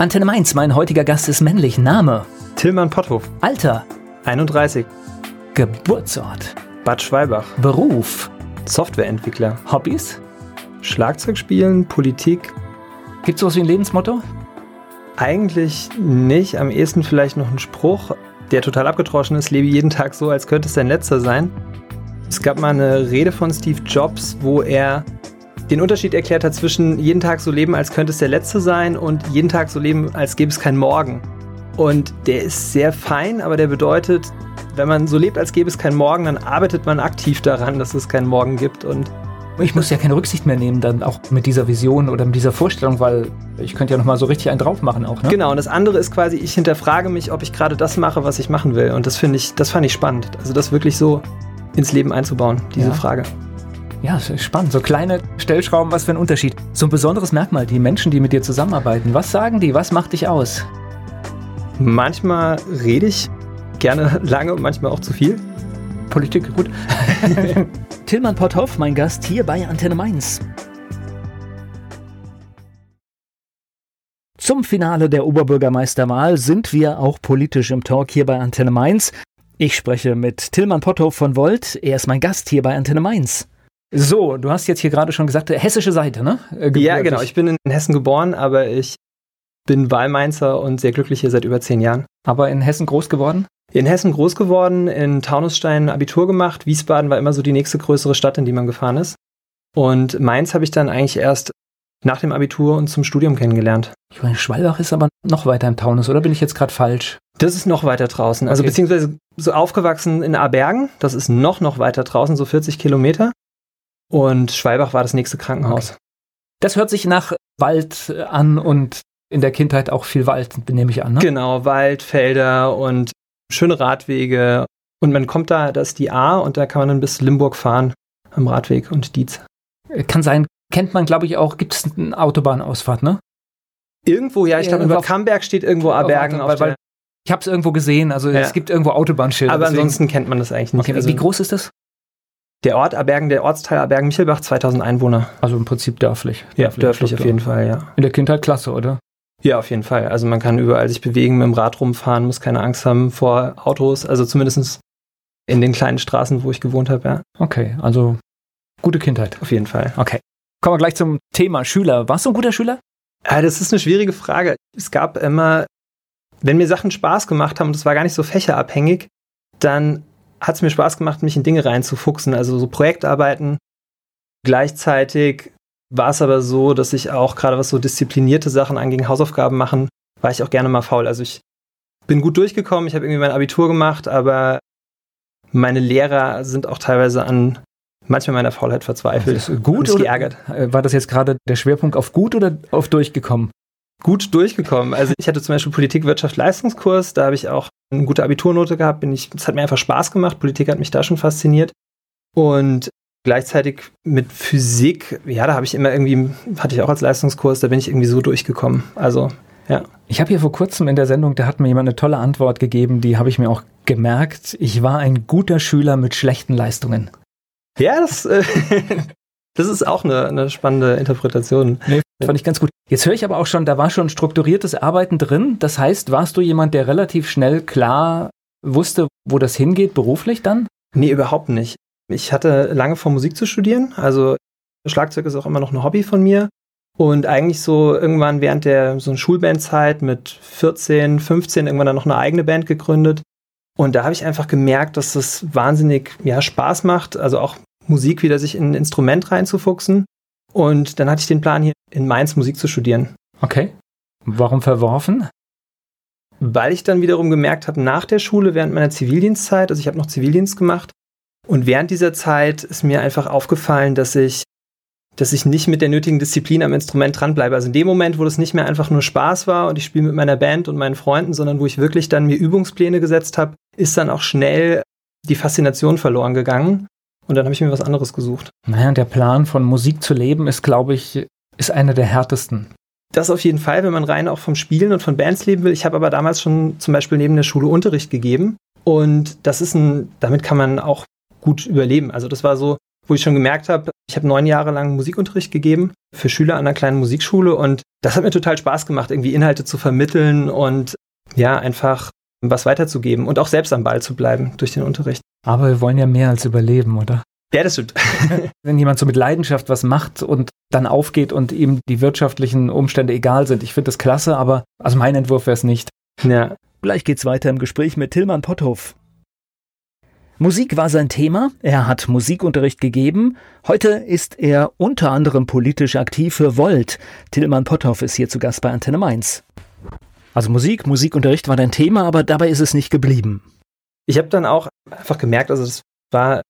Antenne Mainz, mein heutiger Gast ist männlich. Name? Tillmann Potthof. Alter? 31. Geburtsort? Bad Schwalbach. Beruf? Softwareentwickler. Hobbys? Schlagzeug spielen, Politik. Gibt es sowas wie ein Lebensmotto? Eigentlich nicht. Am ehesten vielleicht noch ein Spruch, der total abgetroschen ist. Lebe jeden Tag so, als könnte es dein letzter sein. Es gab mal eine Rede von Steve Jobs, wo er den Unterschied erklärt hat zwischen jeden Tag so leben, als könnte es der letzte sein und jeden Tag so leben, als gäbe es keinen Morgen. Und der ist sehr fein, aber der bedeutet, wenn man so lebt, als gäbe es keinen Morgen, dann arbeitet man aktiv daran, dass es keinen Morgen gibt. Und ich muss ja keine Rücksicht mehr nehmen, dann auch mit dieser Vision oder mit dieser Vorstellung, weil ich könnte ja nochmal so richtig einen drauf machen auch. Ne? Genau, und das andere ist quasi, ich hinterfrage mich, ob ich gerade das mache, was ich machen will. Und das finde ich, das fand ich spannend. Also das wirklich so ins Leben einzubauen, diese Ja. Frage. Ja, spannend. So kleine Stellschrauben, was für ein Unterschied. So ein besonderes Merkmal, die Menschen, die mit dir zusammenarbeiten. Was sagen die? Was macht dich aus? Manchmal rede ich gerne lange und manchmal auch zu viel. Politik, gut. Tillmann Potthoff, mein Gast hier bei Antenne Mainz. Zum Finale der Oberbürgermeisterwahl sind wir auch politisch im Talk hier bei Antenne Mainz. Ich spreche mit Tillmann Potthoff von Volt. Er ist mein Gast hier bei Antenne Mainz. So, du hast jetzt hier gerade schon gesagt, äh, hessische Seite, ne? Äh, Ja, gebürtig. genau. Ich bin in Hessen geboren, aber ich bin Wahlmainzer und sehr glücklich hier seit über zehn Jahren. Aber in Hessen groß geworden? In Hessen groß geworden, in Taunusstein Abitur gemacht. Wiesbaden war immer so die nächste größere Stadt, in die man gefahren ist. Und Mainz habe ich dann eigentlich erst nach dem Abitur und zum Studium kennengelernt. Ich meine, Schwalbach ist aber noch weiter im Taunus, oder bin ich jetzt gerade falsch? Das ist noch weiter draußen. Also Okay. beziehungsweise so aufgewachsen in Abergen. Das ist noch, noch weiter draußen, so 40 Kilometer. Und Schwalbach war das nächste Krankenhaus. Das hört sich nach Wald an und in der Kindheit auch viel Wald, nehme ich an. Ne? Genau, Wald, Felder und schöne Radwege. Und man kommt da, da ist die A und da kann man dann bis Limburg fahren am Radweg und Dietz. Kann sein, kennt man, glaube ich, auch, gibt es eine Autobahnausfahrt, ne? Irgendwo, ja, ich glaube, in Irgendwo Bad auf- Camberg steht irgendwo Abergen. weil, Auf weil, ich habe es irgendwo gesehen, also Ja. es gibt irgendwo Autobahnschilder. aber deswegen- ansonsten kennt man das eigentlich nicht. Okay, also wie groß ist das? Der Ort Abergen, der Ortsteil Abergen-Michelbach, 2000 Einwohner. Also im Prinzip dörflich. Ja, dörflich auf jeden Fall, ja. In der Kindheit klasse, oder? Ja, auf jeden Fall. Also man kann überall sich bewegen, mit dem Rad rumfahren, muss keine Angst haben vor Autos. Also zumindest in den kleinen Straßen, wo ich gewohnt habe, ja. Okay, also gute Kindheit. Auf jeden Fall. Okay. Kommen wir gleich zum Thema Schüler. Warst du ein guter Schüler? Ja, das ist eine schwierige Frage. Es gab immer, wenn mir Sachen Spaß gemacht haben, und das war gar nicht so fächerabhängig, dann hat es mir Spaß gemacht, mich in Dinge reinzufuchsen, also so Projektarbeiten. Gleichzeitig war es aber so, dass ich auch gerade was so disziplinierte Sachen anging, Hausaufgaben machen, war ich auch gerne mal faul. Also ich bin gut durchgekommen, ich habe irgendwie mein Abitur gemacht, aber meine Lehrer sind auch teilweise an manchmal meiner Faulheit verzweifelt. Ist gut und geärgert. War das jetzt gerade der Schwerpunkt auf gut oder auf durchgekommen? Gut durchgekommen. Also ich hatte zum Beispiel Politik, Wirtschaft, Leistungskurs, da habe ich auch eine gute Abiturnote gehabt, bin ich, es hat mir einfach Spaß gemacht, Politik hat mich da schon fasziniert. Und gleichzeitig mit Physik, ja, da habe ich immer irgendwie, hatte ich auch als Leistungskurs, da bin ich irgendwie so durchgekommen. Also, ja. Ich habe hier vor kurzem in der Sendung, da hat mir jemand eine tolle Antwort gegeben, die habe ich mir auch gemerkt. Ich war ein guter Schüler mit schlechten Leistungen. Ja, das, äh, das ist auch eine, eine spannende Interpretation. Nee, fand ich ganz gut. Jetzt höre ich aber auch schon, da war schon strukturiertes Arbeiten drin. Das heißt, warst du jemand, der relativ schnell klar wusste, wo das hingeht, beruflich dann? Nee, überhaupt nicht. Ich hatte lange vor, Musik zu studieren. Also Schlagzeug ist auch immer noch ein Hobby von mir. Und eigentlich so irgendwann während der so Schulbandzeit mit 14, 15 irgendwann dann noch eine eigene Band gegründet. Und da habe ich einfach gemerkt, dass das wahnsinnig ja, Spaß macht, also auch Musik wieder sich in ein Instrument reinzufuchsen. Und dann hatte ich den Plan, hier in Mainz Musik zu studieren. Okay. Warum verworfen? weil ich dann wiederum gemerkt habe, nach der Schule, während meiner Zivildienstzeit, also ich habe noch Zivildienst gemacht, und während dieser Zeit ist mir einfach aufgefallen, dass ich, dass ich nicht mit der nötigen Disziplin am Instrument dranbleibe. Also in dem Moment, wo das nicht mehr einfach nur Spaß war und ich spiele mit meiner Band und meinen Freunden, sondern wo ich wirklich dann mir Übungspläne gesetzt habe, ist dann auch schnell die Faszination verloren gegangen. Und dann habe ich mir was anderes gesucht. Naja, der Plan von Musik zu leben ist, glaube ich, ist einer der härtesten. Das auf jeden Fall, wenn man rein auch vom Spielen und von Bands leben will. Ich habe aber damals schon zum Beispiel neben der Schule Unterricht gegeben. Und das ist ein, damit kann man auch gut überleben. Also das war so, wo ich schon gemerkt habe, ich habe neun Jahre lang Musikunterricht gegeben für Schüler an einer kleinen Musikschule und das hat mir total Spaß gemacht, irgendwie Inhalte zu vermitteln und ja, einfach was weiterzugeben und auch selbst am Ball zu bleiben durch den Unterricht. Aber wir wollen ja mehr als überleben, oder? Ja, das stimmt. Wenn jemand so mit Leidenschaft was macht und dann aufgeht und ihm die wirtschaftlichen Umstände egal sind, ich finde das klasse, aber also mein Entwurf wäre es nicht. Ja. Gleich geht's weiter im Gespräch mit Tillmann Potthoff. Musik war sein Thema, er hat Musikunterricht gegeben. Heute ist er unter anderem politisch aktiv für Volt. Tillmann Potthoff ist hier zu Gast bei Antenne Mainz. Also Musik, Musikunterricht war dein Thema, aber dabei ist es nicht geblieben. Ich habe dann auch einfach gemerkt, also es war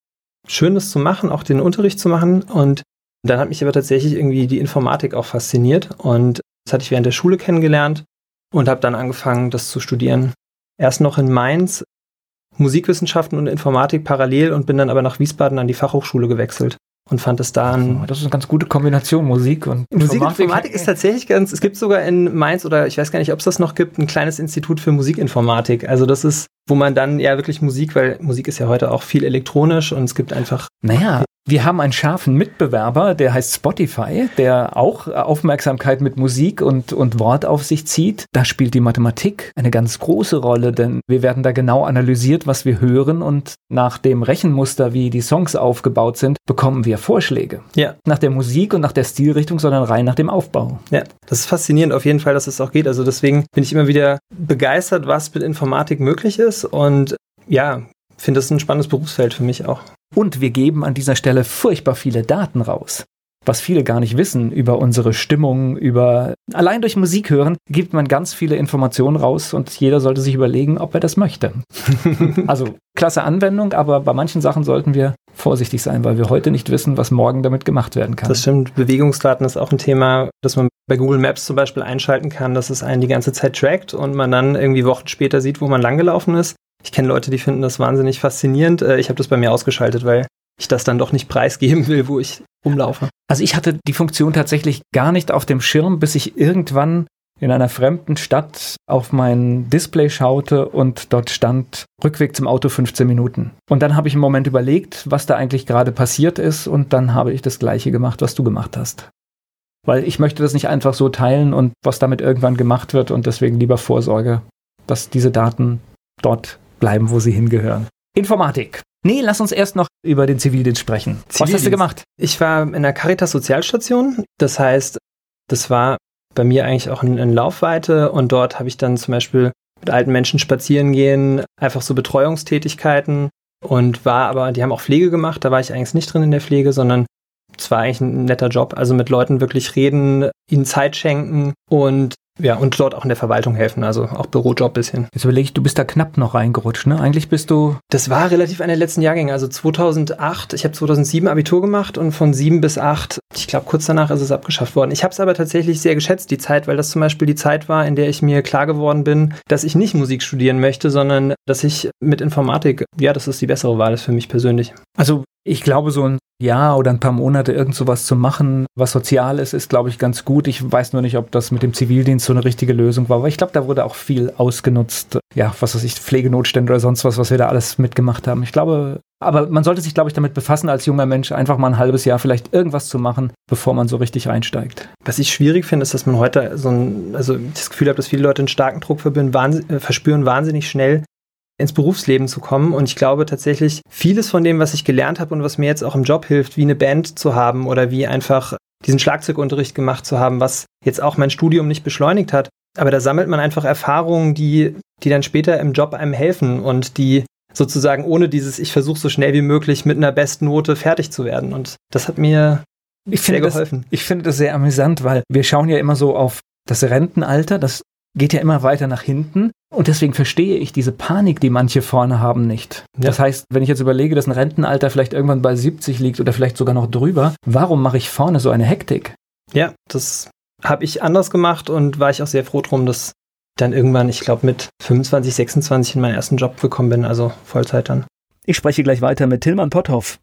schön, das zu machen, auch den Unterricht zu machen. Und dann hat mich aber tatsächlich irgendwie die Informatik auch fasziniert. Und das hatte ich während der Schule kennengelernt und habe dann angefangen, das zu studieren. Erst noch in Mainz Musikwissenschaften und Informatik parallel und bin dann aber nach Wiesbaden an die Fachhochschule gewechselt und fand es dann. Das ist eine ganz gute Kombination, Musik und Musik Informatik. Informatik ist tatsächlich ganz, es gibt sogar in Mainz oder ich weiß gar nicht, ob es das noch gibt, ein kleines Institut für Musikinformatik. Also das ist, wo man dann ja wirklich Musik, weil Musik ist ja heute auch viel elektronisch und es gibt einfach. Naja, wir haben einen scharfen Mitbewerber, der heißt Spotify, der auch Aufmerksamkeit mit Musik und, und Wort auf sich zieht. Da spielt die Mathematik eine ganz große Rolle, denn wir werden da genau analysiert, was wir hören und nach dem Rechenmuster, wie die Songs aufgebaut sind, bekommen wir Vorschläge. Ja. Nach der Musik und nach der Stilrichtung, sondern rein nach dem Aufbau. Ja, das ist faszinierend auf jeden Fall, dass es auch geht. Also deswegen bin ich immer wieder begeistert, was mit Informatik möglich ist und ja, finde das ein spannendes Berufsfeld für mich auch. Und wir geben an dieser Stelle furchtbar viele Daten raus. Was viele gar nicht wissen über unsere Stimmung, über allein durch Musik hören, gibt man ganz viele Informationen raus und jeder sollte sich überlegen, ob er das möchte. also klasse Anwendung, aber bei manchen Sachen sollten wir vorsichtig sein, weil wir heute nicht wissen, was morgen damit gemacht werden kann. Das stimmt. Bewegungsdaten ist auch ein Thema, das man bei Google Maps zum Beispiel einschalten kann, dass es einen die ganze Zeit trackt und man dann irgendwie Wochen später sieht, wo man langgelaufen ist. Ich kenne Leute, die finden das wahnsinnig faszinierend. Äh, ich habe das bei mir ausgeschaltet, weil ich das dann doch nicht preisgeben will, wo ich rumlaufe. Also ich hatte die Funktion tatsächlich gar nicht auf dem Schirm, bis ich irgendwann in einer fremden Stadt auf mein Display schaute und dort stand Rückweg zum Auto 15 Minuten. Und dann habe ich einen Moment überlegt, was da eigentlich gerade passiert ist und dann habe ich das gleiche gemacht, was du gemacht hast. Weil ich möchte das nicht einfach so teilen und was damit irgendwann gemacht wird und deswegen lieber Vorsorge, dass diese Daten dort bleiben, wo sie hingehören. Informatik. Nee, lass uns erst noch über den Zivildienst sprechen. Zivildienst. Was hast du gemacht? Ich war in der Caritas Sozialstation. Das heißt, das war bei mir eigentlich auch in, Laufweite und dort habe ich dann zum Beispiel mit alten Menschen spazieren gehen, einfach so Betreuungstätigkeiten und war aber, die haben auch Pflege gemacht, da war ich eigentlich nicht drin in der Pflege, sondern es war eigentlich ein netter Job, also mit Leuten wirklich reden, ihnen Zeit schenken und ja, und dort auch in der Verwaltung helfen, also auch Bürojob bisschen. Jetzt überlege ich, du bist da knapp noch reingerutscht, ne? Eigentlich bist du. Das war relativ einer der letzten Jahrgänge, also 2008. Ich habe 2007 Abitur gemacht und von 7 bis 8, ich glaube kurz danach ist es abgeschafft worden. Ich habe es aber tatsächlich sehr geschätzt, die Zeit, weil das zum Beispiel die Zeit war, in der ich mir klar geworden bin, dass ich nicht Musik studieren möchte, sondern dass ich mit Informatik, ja, das ist die bessere Wahl ist für mich persönlich. Also ich glaube, so ein Jahr oder ein paar Monate irgend sowas zu machen, was sozial ist, ist, glaube ich, ganz gut. Ich weiß nur nicht, ob das mit dem Zivildienst so eine richtige Lösung war. Aber ich glaube, da wurde auch viel ausgenutzt. Ja, was weiß ich, Pflegenotstände oder sonst was, was wir da alles mitgemacht haben. Ich glaube, aber man sollte sich, glaube ich, damit befassen, als junger Mensch einfach mal ein halbes Jahr vielleicht irgendwas zu machen, bevor man so richtig reinsteigt. Was ich schwierig finde, ist, dass man heute so ein, also das Gefühl habe, dass viele Leute einen starken Druck äh, verspüren, wahnsinnig schnell ins Berufsleben zu kommen. Und ich glaube tatsächlich, vieles von dem, was ich gelernt habe und was mir jetzt auch im Job hilft, wie eine Band zu haben oder wie einfach diesen Schlagzeugunterricht gemacht zu haben, was jetzt auch mein Studium nicht beschleunigt hat. Aber da sammelt man einfach Erfahrungen, die, die dann später im Job einem helfen und die sozusagen ohne dieses, ich versuche so schnell wie möglich mit einer Bestnote fertig zu werden. Und das hat mir ich sehr geholfen. Das, ich finde das sehr amüsant, weil wir schauen ja immer so auf das Rentenalter, das geht ja immer weiter nach hinten. Und deswegen verstehe ich diese Panik, die manche vorne haben, nicht. Ja. Das heißt, wenn ich jetzt überlege, dass ein Rentenalter vielleicht irgendwann bei 70 liegt oder vielleicht sogar noch drüber, warum mache ich vorne so eine Hektik? Ja, das habe ich anders gemacht und war ich auch sehr froh drum, dass dann irgendwann, ich glaube, mit 25, 26 in meinen ersten Job gekommen bin, also Vollzeit dann. Ich spreche gleich weiter mit Tillmann Potthoff.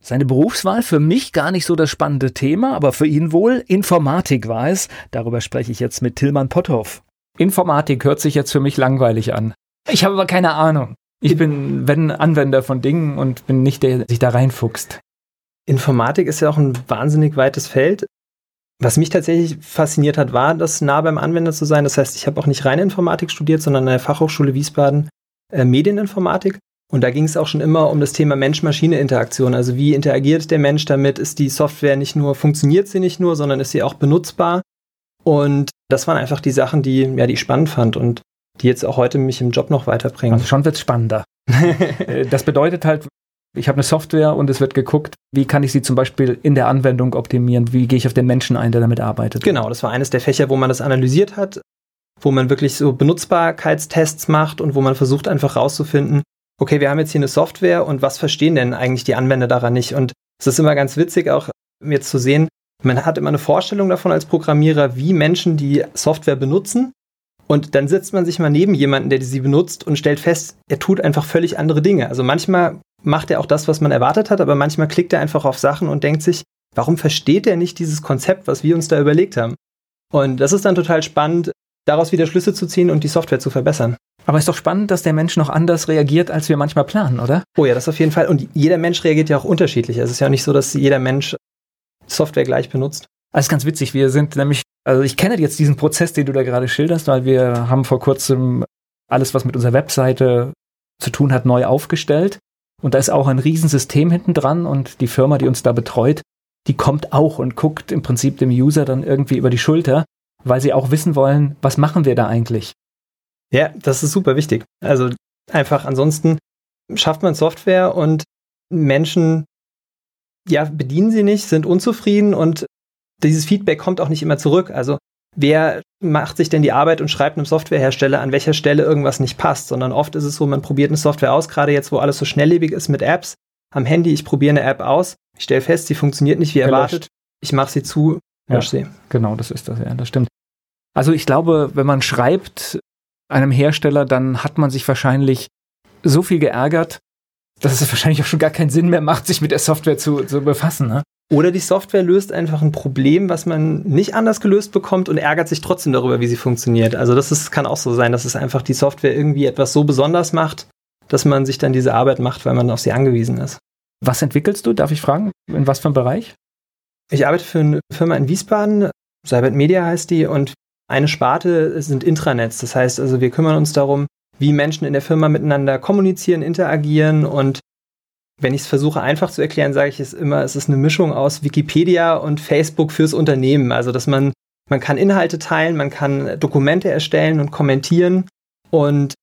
Seine Berufswahl für mich gar nicht so das spannende Thema, aber für ihn wohl Informatik war es. Darüber spreche ich jetzt mit Tillmann Potthoff. Informatik hört sich jetzt für mich langweilig an. Ich habe aber keine Ahnung. Ich bin, wenn Anwender von Dingen und bin nicht der, der sich da reinfuchst. Informatik ist ja auch ein wahnsinnig weites Feld. Was mich tatsächlich fasziniert hat, war, das nah beim Anwender zu sein. Das heißt, ich habe auch nicht reine Informatik studiert, sondern an der Fachhochschule Wiesbaden äh, Medieninformatik. Und da ging es auch schon immer um das Thema Mensch-Maschine-Interaktion. Also wie interagiert der Mensch damit? Ist die Software nicht nur, funktioniert sie nicht nur, sondern ist sie auch benutzbar? Und das waren einfach die Sachen, die, ja, die ich spannend fand und die jetzt auch heute mich im Job noch weiterbringen. Also schon wird es spannender. Äh, das bedeutet halt, ich habe eine Software und es wird geguckt, wie kann ich sie zum Beispiel in der Anwendung optimieren, wie gehe ich auf den Menschen ein, der damit arbeitet. Genau, das war eines der Fächer, wo man das analysiert hat, wo man wirklich so Benutzbarkeitstests macht und wo man versucht einfach rauszufinden, okay, wir haben jetzt hier eine Software und was verstehen denn eigentlich die Anwender daran nicht? Und es ist immer ganz witzig auch jetzt zu sehen, man hat immer eine Vorstellung davon als Programmierer, wie Menschen die Software benutzen. Und dann setzt man sich mal neben jemanden, der sie benutzt und stellt fest, er tut einfach völlig andere Dinge. Also manchmal macht er auch das, was man erwartet hat, aber manchmal klickt er einfach auf Sachen und denkt sich, warum versteht er nicht dieses Konzept, was wir uns da überlegt haben? Und das ist dann total spannend, daraus wieder Schlüsse zu ziehen und die Software zu verbessern. Aber ist doch spannend, dass der Mensch noch anders reagiert, als wir manchmal planen, oder? Oh ja, das auf jeden Fall. Und jeder Mensch reagiert ja auch unterschiedlich. Es ist ja nicht so, dass jeder Mensch Software gleich benutzt. Das ist ganz witzig. Wir sind nämlich, also ich kenne jetzt diesen Prozess, den du da gerade schilderst, weil wir haben vor kurzem alles, was mit unserer Webseite zu tun hat, neu aufgestellt. Und da ist auch ein Riesensystem hinten dran und die Firma, die uns da betreut, die kommt auch und guckt im Prinzip dem User dann irgendwie über die Schulter, weil sie auch wissen wollen, was machen wir da eigentlich? Ja, das ist super wichtig. Also einfach ansonsten schafft man Software und Menschen ja, bedienen sie nicht, sind unzufrieden und dieses Feedback kommt auch nicht immer zurück. Also wer macht sich denn die Arbeit und schreibt einem Softwarehersteller, an welcher Stelle irgendwas nicht passt, sondern oft ist es so, man probiert eine Software aus, gerade jetzt, wo alles so schnelllebig ist mit Apps. Am Handy, ich probiere eine App aus, ich stelle fest, sie funktioniert nicht wie erwartet, ich mache sie zu, lösche ja, sie. Genau, das ist das, ja, das stimmt. Also ich glaube, wenn man schreibt einem Hersteller, dann hat man sich wahrscheinlich so viel geärgert, dass es wahrscheinlich auch schon gar keinen Sinn mehr macht, sich mit der Software zu, zu befassen. Ne? Oder die Software löst einfach ein Problem, was man nicht anders gelöst bekommt und ärgert sich trotzdem darüber, wie sie funktioniert. Also das ist, kann auch so sein, dass es einfach die Software irgendwie etwas so besonders macht, dass man sich dann diese Arbeit macht, weil man auf sie angewiesen ist. Was entwickelst du? Darf ich fragen? In was für einem Bereich? Ich arbeite für eine Firma in Wiesbaden, Cybert Media heißt die, und eine Sparte sind Intranets. Das heißt also, wir kümmern uns darum, wie Menschen in der Firma miteinander kommunizieren, interagieren und wenn ich es versuche einfach zu erklären, sage ich es immer, es ist eine Mischung aus Wikipedia und Facebook fürs Unternehmen. Also, dass man, man kann Inhalte teilen, man kann Dokumente erstellen und kommentieren und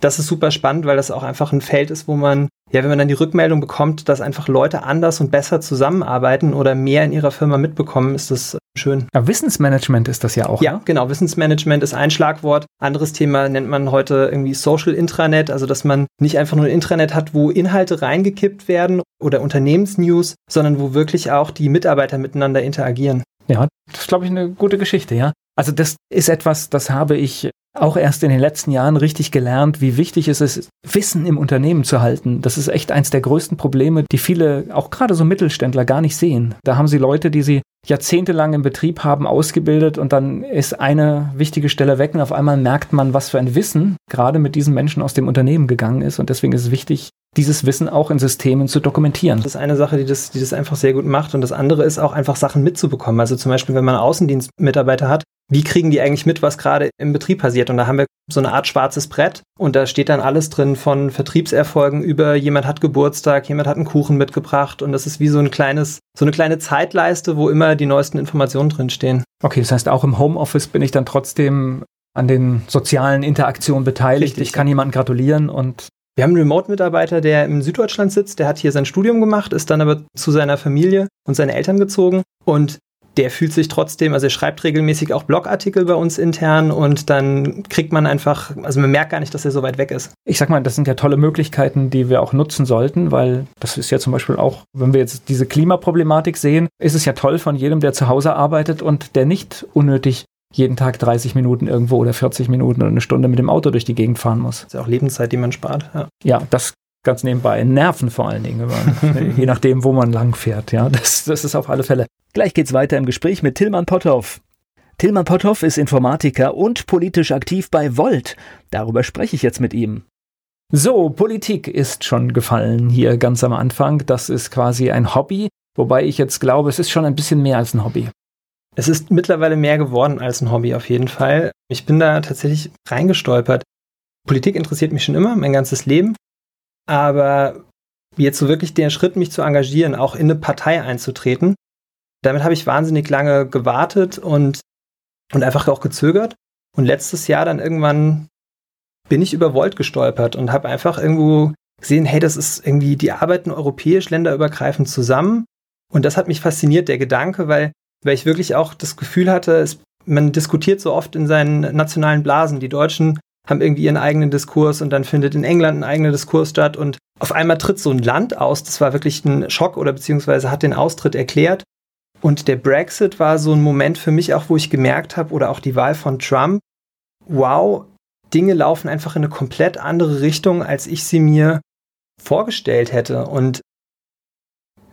das ist super spannend, weil das auch einfach ein Feld ist, wo man, ja, wenn man dann die Rückmeldung bekommt, dass einfach Leute anders und besser zusammenarbeiten oder mehr in ihrer Firma mitbekommen, ist das schön. Ja, Wissensmanagement ist das ja auch. Ja, ne? genau. Wissensmanagement ist ein Schlagwort. Anderes Thema nennt man heute irgendwie Social Intranet, also dass man nicht einfach nur ein Intranet hat, wo Inhalte reingekippt werden oder Unternehmensnews, sondern wo wirklich auch die Mitarbeiter miteinander interagieren. Ja, das ist, glaube ich, eine gute Geschichte, ja. Also das ist etwas, das habe ich auch erst in den letzten Jahren richtig gelernt, wie wichtig es ist, Wissen im Unternehmen zu halten. Das ist echt eins der größten Probleme, die viele, auch gerade so Mittelständler, gar nicht sehen. Da haben sie Leute, die sie jahrzehntelang im Betrieb haben, ausgebildet und dann ist eine wichtige Stelle weg und auf einmal merkt man, was für ein Wissen gerade mit diesen Menschen aus dem Unternehmen gegangen ist. Und deswegen ist es wichtig, dieses Wissen auch in Systemen zu dokumentieren. Das ist eine Sache, die das, die das einfach sehr gut macht. Und das andere ist auch einfach Sachen mitzubekommen. Also zum Beispiel, wenn man Außendienstmitarbeiter hat, wie kriegen die eigentlich mit, was gerade im Betrieb passiert? Und da haben wir so eine Art schwarzes Brett und da steht dann alles drin von Vertriebserfolgen über jemand hat Geburtstag, jemand hat einen Kuchen mitgebracht und das ist wie so ein kleines, so eine kleine Zeitleiste, wo immer die neuesten Informationen drinstehen. Okay, das heißt auch im Homeoffice bin ich dann trotzdem an den sozialen Interaktionen beteiligt. Richtig, ich kann jemandem gratulieren und wir haben einen Remote-Mitarbeiter, der in Süddeutschland sitzt, der hat hier sein Studium gemacht, ist dann aber zu seiner Familie und seinen Eltern gezogen und der fühlt sich trotzdem, also er schreibt regelmäßig auch Blogartikel bei uns intern und dann kriegt man einfach, also man merkt gar nicht, dass er so weit weg ist. Ich sag mal, das sind ja tolle Möglichkeiten, die wir auch nutzen sollten, weil das ist ja zum Beispiel auch, wenn wir jetzt diese Klimaproblematik sehen, ist es ja toll von jedem, der zu Hause arbeitet und der nicht unnötig jeden Tag 30 Minuten irgendwo oder 40 Minuten oder eine Stunde mit dem Auto durch die Gegend fahren muss. Das ist ja auch Lebenszeit, die man spart. Ja, ja das ganz nebenbei. Nerven vor allen Dingen, je nachdem, wo man lang fährt. Ja, das, das ist auf alle Fälle. Gleich geht's weiter im Gespräch mit Tillmann Potthoff. Tillmann Potthoff ist Informatiker und politisch aktiv bei Volt. Darüber spreche ich jetzt mit ihm. So, Politik ist schon gefallen hier ganz am Anfang. Das ist quasi ein Hobby, wobei ich jetzt glaube, es ist schon ein bisschen mehr als ein Hobby. Es ist mittlerweile mehr geworden als ein Hobby auf jeden Fall. Ich bin da tatsächlich reingestolpert. Politik interessiert mich schon immer, mein ganzes Leben. Aber jetzt so wirklich den Schritt, mich zu engagieren, auch in eine Partei einzutreten, damit habe ich wahnsinnig lange gewartet und, und einfach auch gezögert. Und letztes Jahr dann irgendwann bin ich über Volt gestolpert und habe einfach irgendwo gesehen, hey, das ist irgendwie, die arbeiten europäisch, länderübergreifend zusammen. Und das hat mich fasziniert, der Gedanke, weil, weil ich wirklich auch das Gefühl hatte, es, man diskutiert so oft in seinen nationalen Blasen. Die Deutschen haben irgendwie ihren eigenen Diskurs und dann findet in England ein eigener Diskurs statt und auf einmal tritt so ein Land aus. Das war wirklich ein Schock oder beziehungsweise hat den Austritt erklärt. Und der Brexit war so ein Moment für mich auch, wo ich gemerkt habe, oder auch die Wahl von Trump, wow, Dinge laufen einfach in eine komplett andere Richtung, als ich sie mir vorgestellt hätte. Und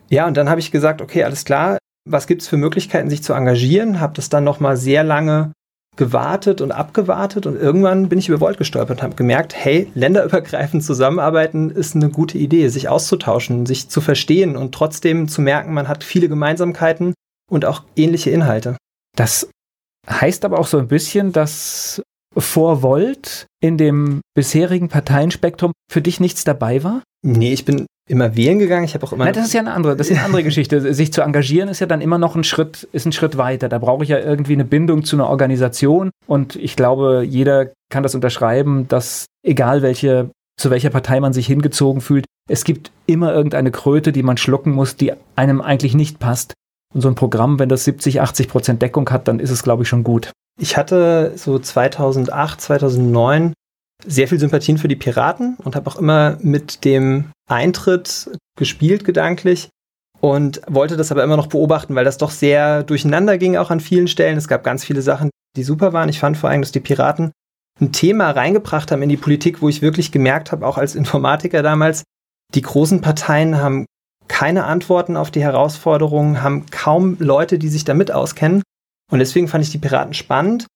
ja, und dann habe ich gesagt, okay, alles klar, was gibt es für Möglichkeiten, sich zu engagieren? Habe das dann nochmal sehr lange gewartet und abgewartet und irgendwann bin ich über Volt gestolpert und habe gemerkt, hey, länderübergreifend zusammenarbeiten ist eine gute Idee, sich auszutauschen, sich zu verstehen und trotzdem zu merken, man hat viele Gemeinsamkeiten und auch ähnliche Inhalte. Das heißt aber auch so ein bisschen, dass vor Volt in dem bisherigen Parteienspektrum für dich nichts dabei war? Nee, ich bin immer wählen gegangen. Ich habe auch immer. Nein, das ist ja eine andere, das ist eine andere Geschichte. Sich zu engagieren ist ja dann immer noch ein Schritt, ist ein Schritt weiter. Da brauche ich ja irgendwie eine Bindung zu einer Organisation. Und ich glaube, jeder kann das unterschreiben, dass egal welche, zu welcher Partei man sich hingezogen fühlt, es gibt immer irgendeine Kröte, die man schlucken muss, die einem eigentlich nicht passt. Und so ein Programm, wenn das 70, 80 Prozent Deckung hat, dann ist es, glaube ich, schon gut. Ich hatte so 2008, 2009 sehr viel Sympathien für die Piraten und habe auch immer mit dem Eintritt gespielt gedanklich und wollte das aber immer noch beobachten, weil das doch sehr durcheinander ging auch an vielen Stellen. Es gab ganz viele Sachen, die super waren. Ich fand vor allem, dass die Piraten ein Thema reingebracht haben in die Politik, wo ich wirklich gemerkt habe, auch als Informatiker damals, die großen Parteien haben keine Antworten auf die Herausforderungen, haben kaum Leute, die sich damit auskennen. Und deswegen fand ich die Piraten spannend.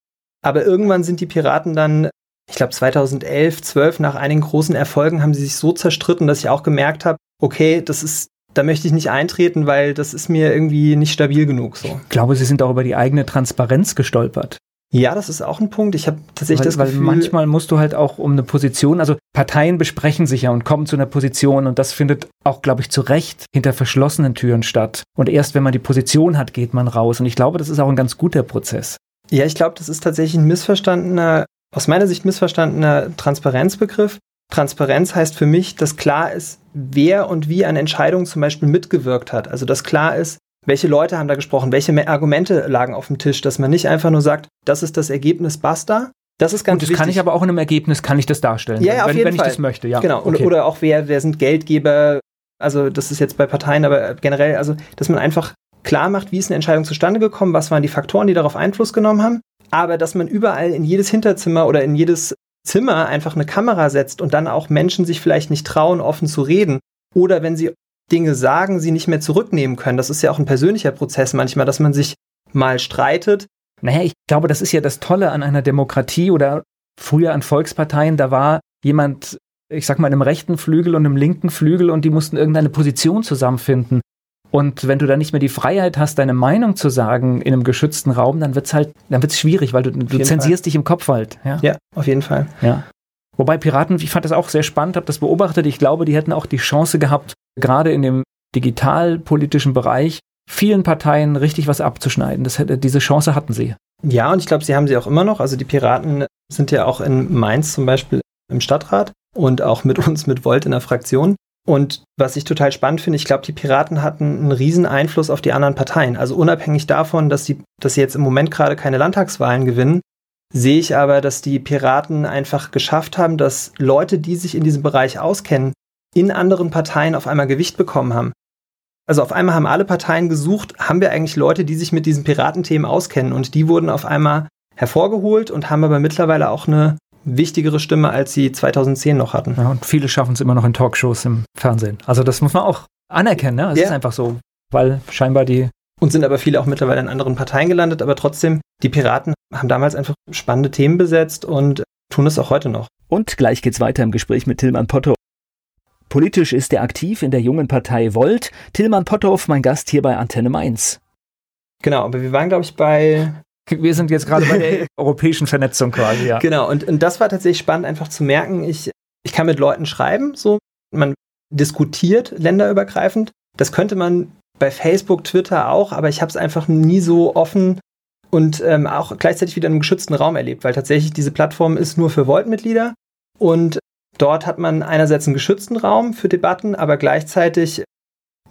Aber irgendwann sind die Piraten dann ich glaube 2011, 12 nach einigen großen Erfolgen haben sie sich so zerstritten, dass ich auch gemerkt habe, okay, das ist da möchte ich nicht eintreten, weil das ist mir irgendwie nicht stabil genug so. Ich glaube, Sie sind auch über die eigene Transparenz gestolpert. Ja, das ist auch ein Punkt. Ich habe tatsächlich weil, das Gefühl, weil manchmal musst du halt auch um eine Position, also Parteien besprechen sich ja und kommen zu einer Position und das findet auch, glaube ich, zu Recht hinter verschlossenen Türen statt. Und erst wenn man die Position hat, geht man raus. Und ich glaube, das ist auch ein ganz guter Prozess. Ja, ich glaube, das ist tatsächlich ein missverstandener aus meiner Sicht missverstandener Transparenzbegriff. Transparenz heißt für mich, dass klar ist, wer und wie an Entscheidungen zum Beispiel mitgewirkt hat. Also dass klar ist, welche Leute haben da gesprochen, welche Argumente lagen auf dem Tisch, dass man nicht einfach nur sagt, das ist das Ergebnis, basta. Das ist ganz und das wichtig. kann ich aber auch in einem Ergebnis, kann ich das darstellen, ja, ja, wenn, auf jeden wenn ich Fall. das möchte. Ja. Genau, okay. oder auch wer, wer sind Geldgeber, also das ist jetzt bei Parteien, aber generell, also dass man einfach klar macht, wie ist eine Entscheidung zustande gekommen, was waren die Faktoren, die darauf Einfluss genommen haben aber dass man überall in jedes Hinterzimmer oder in jedes Zimmer einfach eine Kamera setzt und dann auch Menschen sich vielleicht nicht trauen, offen zu reden. Oder wenn sie Dinge sagen, sie nicht mehr zurücknehmen können. Das ist ja auch ein persönlicher Prozess manchmal, dass man sich mal streitet. Naja, ich glaube, das ist ja das Tolle an einer Demokratie oder früher an Volksparteien. Da war jemand, ich sag mal, im rechten Flügel und im linken Flügel und die mussten irgendeine Position zusammenfinden. Und wenn du dann nicht mehr die Freiheit hast, deine Meinung zu sagen in einem geschützten Raum, dann wird's halt, dann wird's schwierig, weil du, du zensierst Fall. dich im Kopf halt. Ja? ja, auf jeden Fall. Ja. Wobei Piraten, ich fand das auch sehr spannend, habe das beobachtet. Ich glaube, die hätten auch die Chance gehabt, gerade in dem digitalpolitischen Bereich vielen Parteien richtig was abzuschneiden. Das hätte, diese Chance hatten sie. Ja, und ich glaube, sie haben sie auch immer noch. Also die Piraten sind ja auch in Mainz zum Beispiel im Stadtrat und auch mit uns mit Volt in der Fraktion. Und was ich total spannend finde, ich glaube, die Piraten hatten einen riesen Einfluss auf die anderen Parteien. Also unabhängig davon, dass, die, dass sie jetzt im Moment gerade keine Landtagswahlen gewinnen, sehe ich aber, dass die Piraten einfach geschafft haben, dass Leute, die sich in diesem Bereich auskennen, in anderen Parteien auf einmal Gewicht bekommen haben. Also auf einmal haben alle Parteien gesucht, haben wir eigentlich Leute, die sich mit diesen Piratenthemen auskennen und die wurden auf einmal hervorgeholt und haben aber mittlerweile auch eine wichtigere Stimme, als sie 2010 noch hatten. Ja, und viele schaffen es immer noch in Talkshows im Fernsehen. Also das muss man auch anerkennen, ne? Es Ja. ist einfach so, weil scheinbar die Und sind aber viele auch mittlerweile in anderen Parteien gelandet, aber trotzdem, die Piraten haben damals einfach spannende Themen besetzt und tun es auch heute noch. Und gleich geht's weiter im Gespräch mit Tilman Potthoff. Politisch ist er aktiv in der jungen Partei Volt. Tilman Potthoff, mein Gast hier bei Antenne Mainz. Genau, aber wir waren, glaube ich, bei. Wir sind jetzt gerade bei der europäischen Vernetzung quasi, ja. Genau, und, und das war tatsächlich spannend, einfach zu merken, ich, ich kann mit Leuten schreiben, so, man diskutiert länderübergreifend. Das könnte man bei Facebook, Twitter auch, aber ich habe es einfach nie so offen und ähm, auch gleichzeitig wieder in einem geschützten Raum erlebt, weil tatsächlich diese Plattform ist nur für Volt-Mitglieder und dort hat man einerseits einen geschützten Raum für Debatten, aber gleichzeitig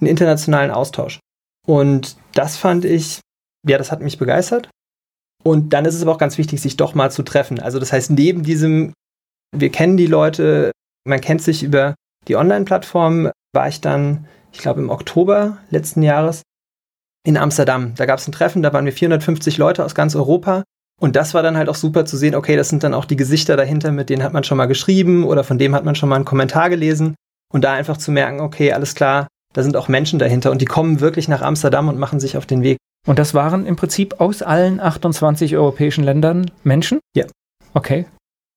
einen internationalen Austausch. Und das fand ich, ja, das hat mich begeistert. Und dann ist es aber auch ganz wichtig, sich doch mal zu treffen. Also das heißt, neben diesem, wir kennen die Leute, man kennt sich über die Online-Plattform, war ich dann, ich glaube im Oktober letzten Jahres in Amsterdam. Da gab es ein Treffen, da waren wir 450 Leute aus ganz Europa. Und das war dann halt auch super zu sehen, okay, das sind dann auch die Gesichter dahinter, mit denen hat man schon mal geschrieben oder von dem hat man schon mal einen Kommentar gelesen. Und da einfach zu merken, okay, alles klar, da sind auch Menschen dahinter und die kommen wirklich nach Amsterdam und machen sich auf den Weg. Und das waren im Prinzip aus allen 28 europäischen Ländern Menschen? Ja. Okay.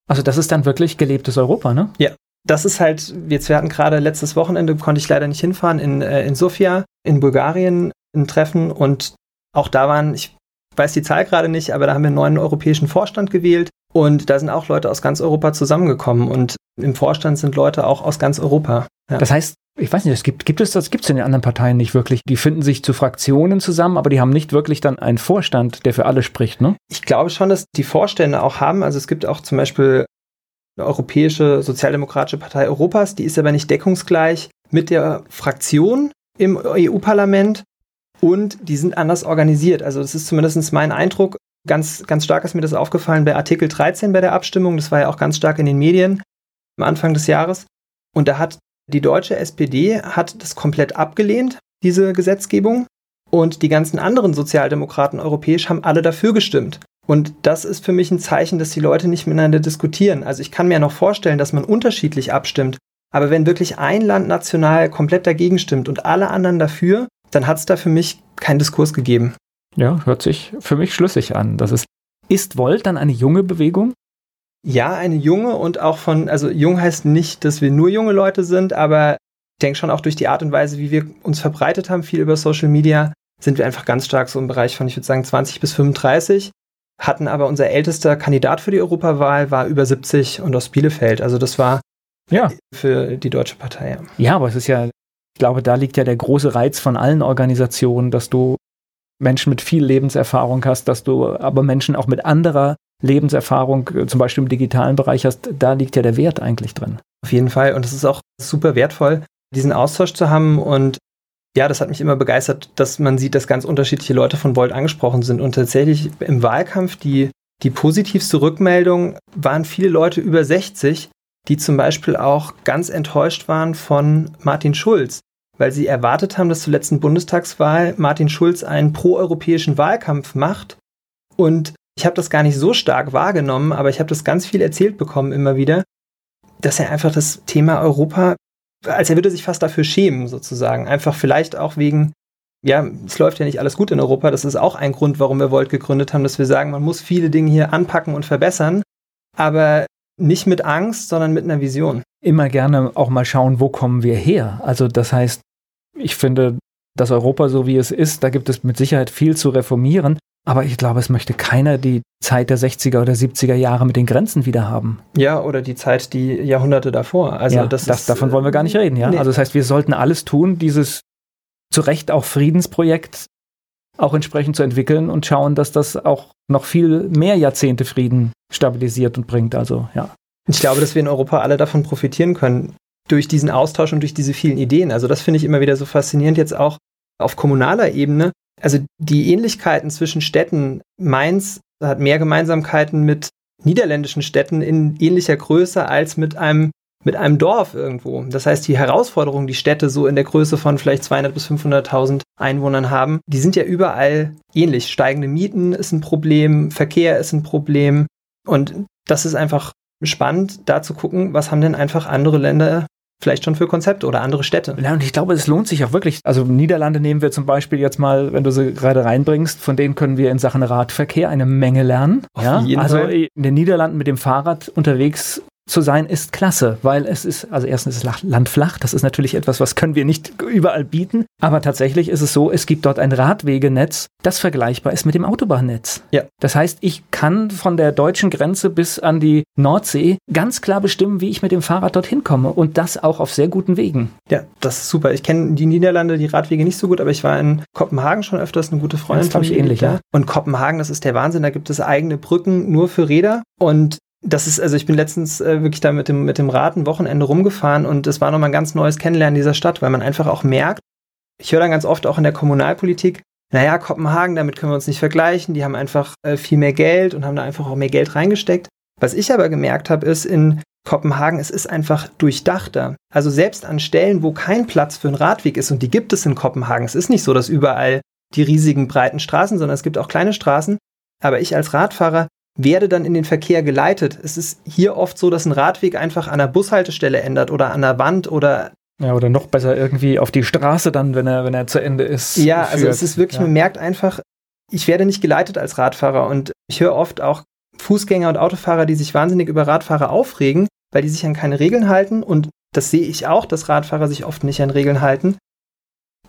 Also das ist dann wirklich gelebtes Europa, ne? Ja. Das ist halt, jetzt, wir hatten gerade letztes Wochenende, konnte ich leider nicht hinfahren, in, äh, in Sofia, in Bulgarien, ein Treffen und auch da waren, ich weiß die Zahl gerade nicht, aber da haben wir einen neuen europäischen Vorstand gewählt und da sind auch Leute aus ganz Europa zusammengekommen und im Vorstand sind Leute auch aus ganz Europa. Ja. Das heißt, ich weiß nicht, es gibt, gibt es das, gibt es in den anderen Parteien nicht wirklich. Die finden sich zu Fraktionen zusammen, aber die haben nicht wirklich dann einen Vorstand, der für alle spricht, ne? Ich glaube schon, dass die Vorstände auch haben. Also es gibt auch zum Beispiel eine Europäische Sozialdemokratische Partei Europas, die ist aber nicht deckungsgleich mit der Fraktion im EU-Parlament und die sind anders organisiert. Also das ist zumindest mein Eindruck. Ganz, ganz stark ist mir das aufgefallen bei Artikel 13 bei der Abstimmung. Das war ja auch ganz stark in den Medien am Anfang des Jahres. Und da hat die deutsche SPD hat das komplett abgelehnt, diese Gesetzgebung. Und die ganzen anderen Sozialdemokraten europäisch haben alle dafür gestimmt. Und das ist für mich ein Zeichen, dass die Leute nicht miteinander diskutieren. Also ich kann mir noch vorstellen, dass man unterschiedlich abstimmt. Aber wenn wirklich ein Land national komplett dagegen stimmt und alle anderen dafür, dann hat es da für mich keinen Diskurs gegeben. Ja, hört sich für mich schlüssig an. Das ist, ist Volt dann eine junge Bewegung? Ja, eine junge und auch von, also jung heißt nicht, dass wir nur junge Leute sind, aber ich denke schon auch durch die Art und Weise, wie wir uns verbreitet haben, viel über Social Media, sind wir einfach ganz stark so im Bereich von, ich würde sagen, 20 bis 35. Hatten aber unser ältester Kandidat für die Europawahl war über 70 und aus Bielefeld. Also das war ja. für die Deutsche Partei. Ja. ja, aber es ist ja ich glaube, da liegt ja der große Reiz von allen Organisationen, dass du Menschen mit viel Lebenserfahrung hast, dass du aber Menschen auch mit anderer Lebenserfahrung, äh, zum Beispiel im digitalen Bereich hast, da liegt ja der Wert eigentlich drin. Auf jeden Fall. Und es ist auch super wertvoll, diesen Austausch zu haben. Und ja, das hat mich immer begeistert, dass man sieht, dass ganz unterschiedliche Leute von Volt angesprochen sind. Und tatsächlich im Wahlkampf, die, die positivste Rückmeldung waren viele Leute über 60, die zum Beispiel auch ganz enttäuscht waren von Martin Schulz, weil sie erwartet haben, dass zur letzten Bundestagswahl Martin Schulz einen proeuropäischen Wahlkampf macht. Und ich habe das gar nicht so stark wahrgenommen, aber ich habe das ganz viel erzählt bekommen immer wieder, dass er einfach das Thema Europa, als er würde sich fast dafür schämen, sozusagen. Einfach vielleicht auch wegen, ja, es läuft ja nicht alles gut in Europa. Das ist auch ein Grund, warum wir Volt gegründet haben, dass wir sagen, man muss viele Dinge hier anpacken und verbessern. Aber nicht mit Angst, sondern mit einer Vision. Immer gerne auch mal schauen, wo kommen wir her. Also das heißt, ich finde, das Europa so wie es ist, da gibt es mit Sicherheit viel zu reformieren. Aber ich glaube, es möchte keiner die Zeit der 60er oder 70er Jahre mit den Grenzen wieder haben. Ja, oder die Zeit, die Jahrhunderte davor. Also ja, das, das ist, davon wollen wir gar nicht reden, ja. Nee. Also das heißt, wir sollten alles tun, dieses zu Recht auch Friedensprojekt auch entsprechend zu entwickeln und schauen, dass das auch noch viel mehr Jahrzehnte Frieden stabilisiert und bringt. Also ja. Ich glaube, dass wir in Europa alle davon profitieren können durch diesen Austausch und durch diese vielen Ideen. Also das finde ich immer wieder so faszinierend jetzt auch auf kommunaler Ebene. Also die Ähnlichkeiten zwischen Städten, Mainz hat mehr Gemeinsamkeiten mit niederländischen Städten in ähnlicher Größe als mit einem mit einem Dorf irgendwo. Das heißt, die Herausforderungen, die Städte so in der Größe von vielleicht 200 bis 500.000 Einwohnern haben, die sind ja überall ähnlich. Steigende Mieten ist ein Problem, Verkehr ist ein Problem und das ist einfach spannend, da zu gucken, was haben denn einfach andere Länder vielleicht schon für Konzepte oder andere Städte. Ja, und ich glaube, es lohnt sich auch wirklich. Also Niederlande nehmen wir zum Beispiel jetzt mal, wenn du sie gerade reinbringst, von denen können wir in Sachen Radverkehr eine Menge lernen. Auf ja? also in den Niederlanden mit dem Fahrrad unterwegs zu sein ist klasse, weil es ist, also erstens ist das Land flach, das ist natürlich etwas, was können wir nicht überall bieten, aber tatsächlich ist es so, es gibt dort ein Radwegenetz, das vergleichbar ist mit dem Autobahnnetz. Ja. Das heißt, ich kann von der deutschen Grenze bis an die Nordsee ganz klar bestimmen, wie ich mit dem Fahrrad dorthin komme und das auch auf sehr guten Wegen. Ja, das ist super. Ich kenne die Niederlande, die Radwege nicht so gut, aber ich war in Kopenhagen schon öfters, eine gute Freundin. Das glaube ich ähnlich, ja. Und Kopenhagen, das ist der Wahnsinn, da gibt es eigene Brücken nur für Räder und das ist, also ich bin letztens äh, wirklich da mit dem, mit dem Rad ein Wochenende rumgefahren und es war nochmal ein ganz neues Kennenlernen dieser Stadt, weil man einfach auch merkt, ich höre dann ganz oft auch in der Kommunalpolitik, naja, Kopenhagen, damit können wir uns nicht vergleichen, die haben einfach äh, viel mehr Geld und haben da einfach auch mehr Geld reingesteckt. Was ich aber gemerkt habe, ist in Kopenhagen, es ist einfach durchdachter. Also selbst an Stellen, wo kein Platz für einen Radweg ist, und die gibt es in Kopenhagen, es ist nicht so, dass überall die riesigen breiten Straßen, sondern es gibt auch kleine Straßen. Aber ich als Radfahrer werde dann in den Verkehr geleitet. Es ist hier oft so, dass ein Radweg einfach an der Bushaltestelle ändert oder an der Wand oder ja, oder noch besser irgendwie auf die Straße dann, wenn er, wenn er zu Ende ist. Ja, führt. also es ist wirklich, ja. man merkt einfach, ich werde nicht geleitet als Radfahrer und ich höre oft auch Fußgänger und Autofahrer, die sich wahnsinnig über Radfahrer aufregen, weil die sich an keine Regeln halten und das sehe ich auch, dass Radfahrer sich oft nicht an Regeln halten.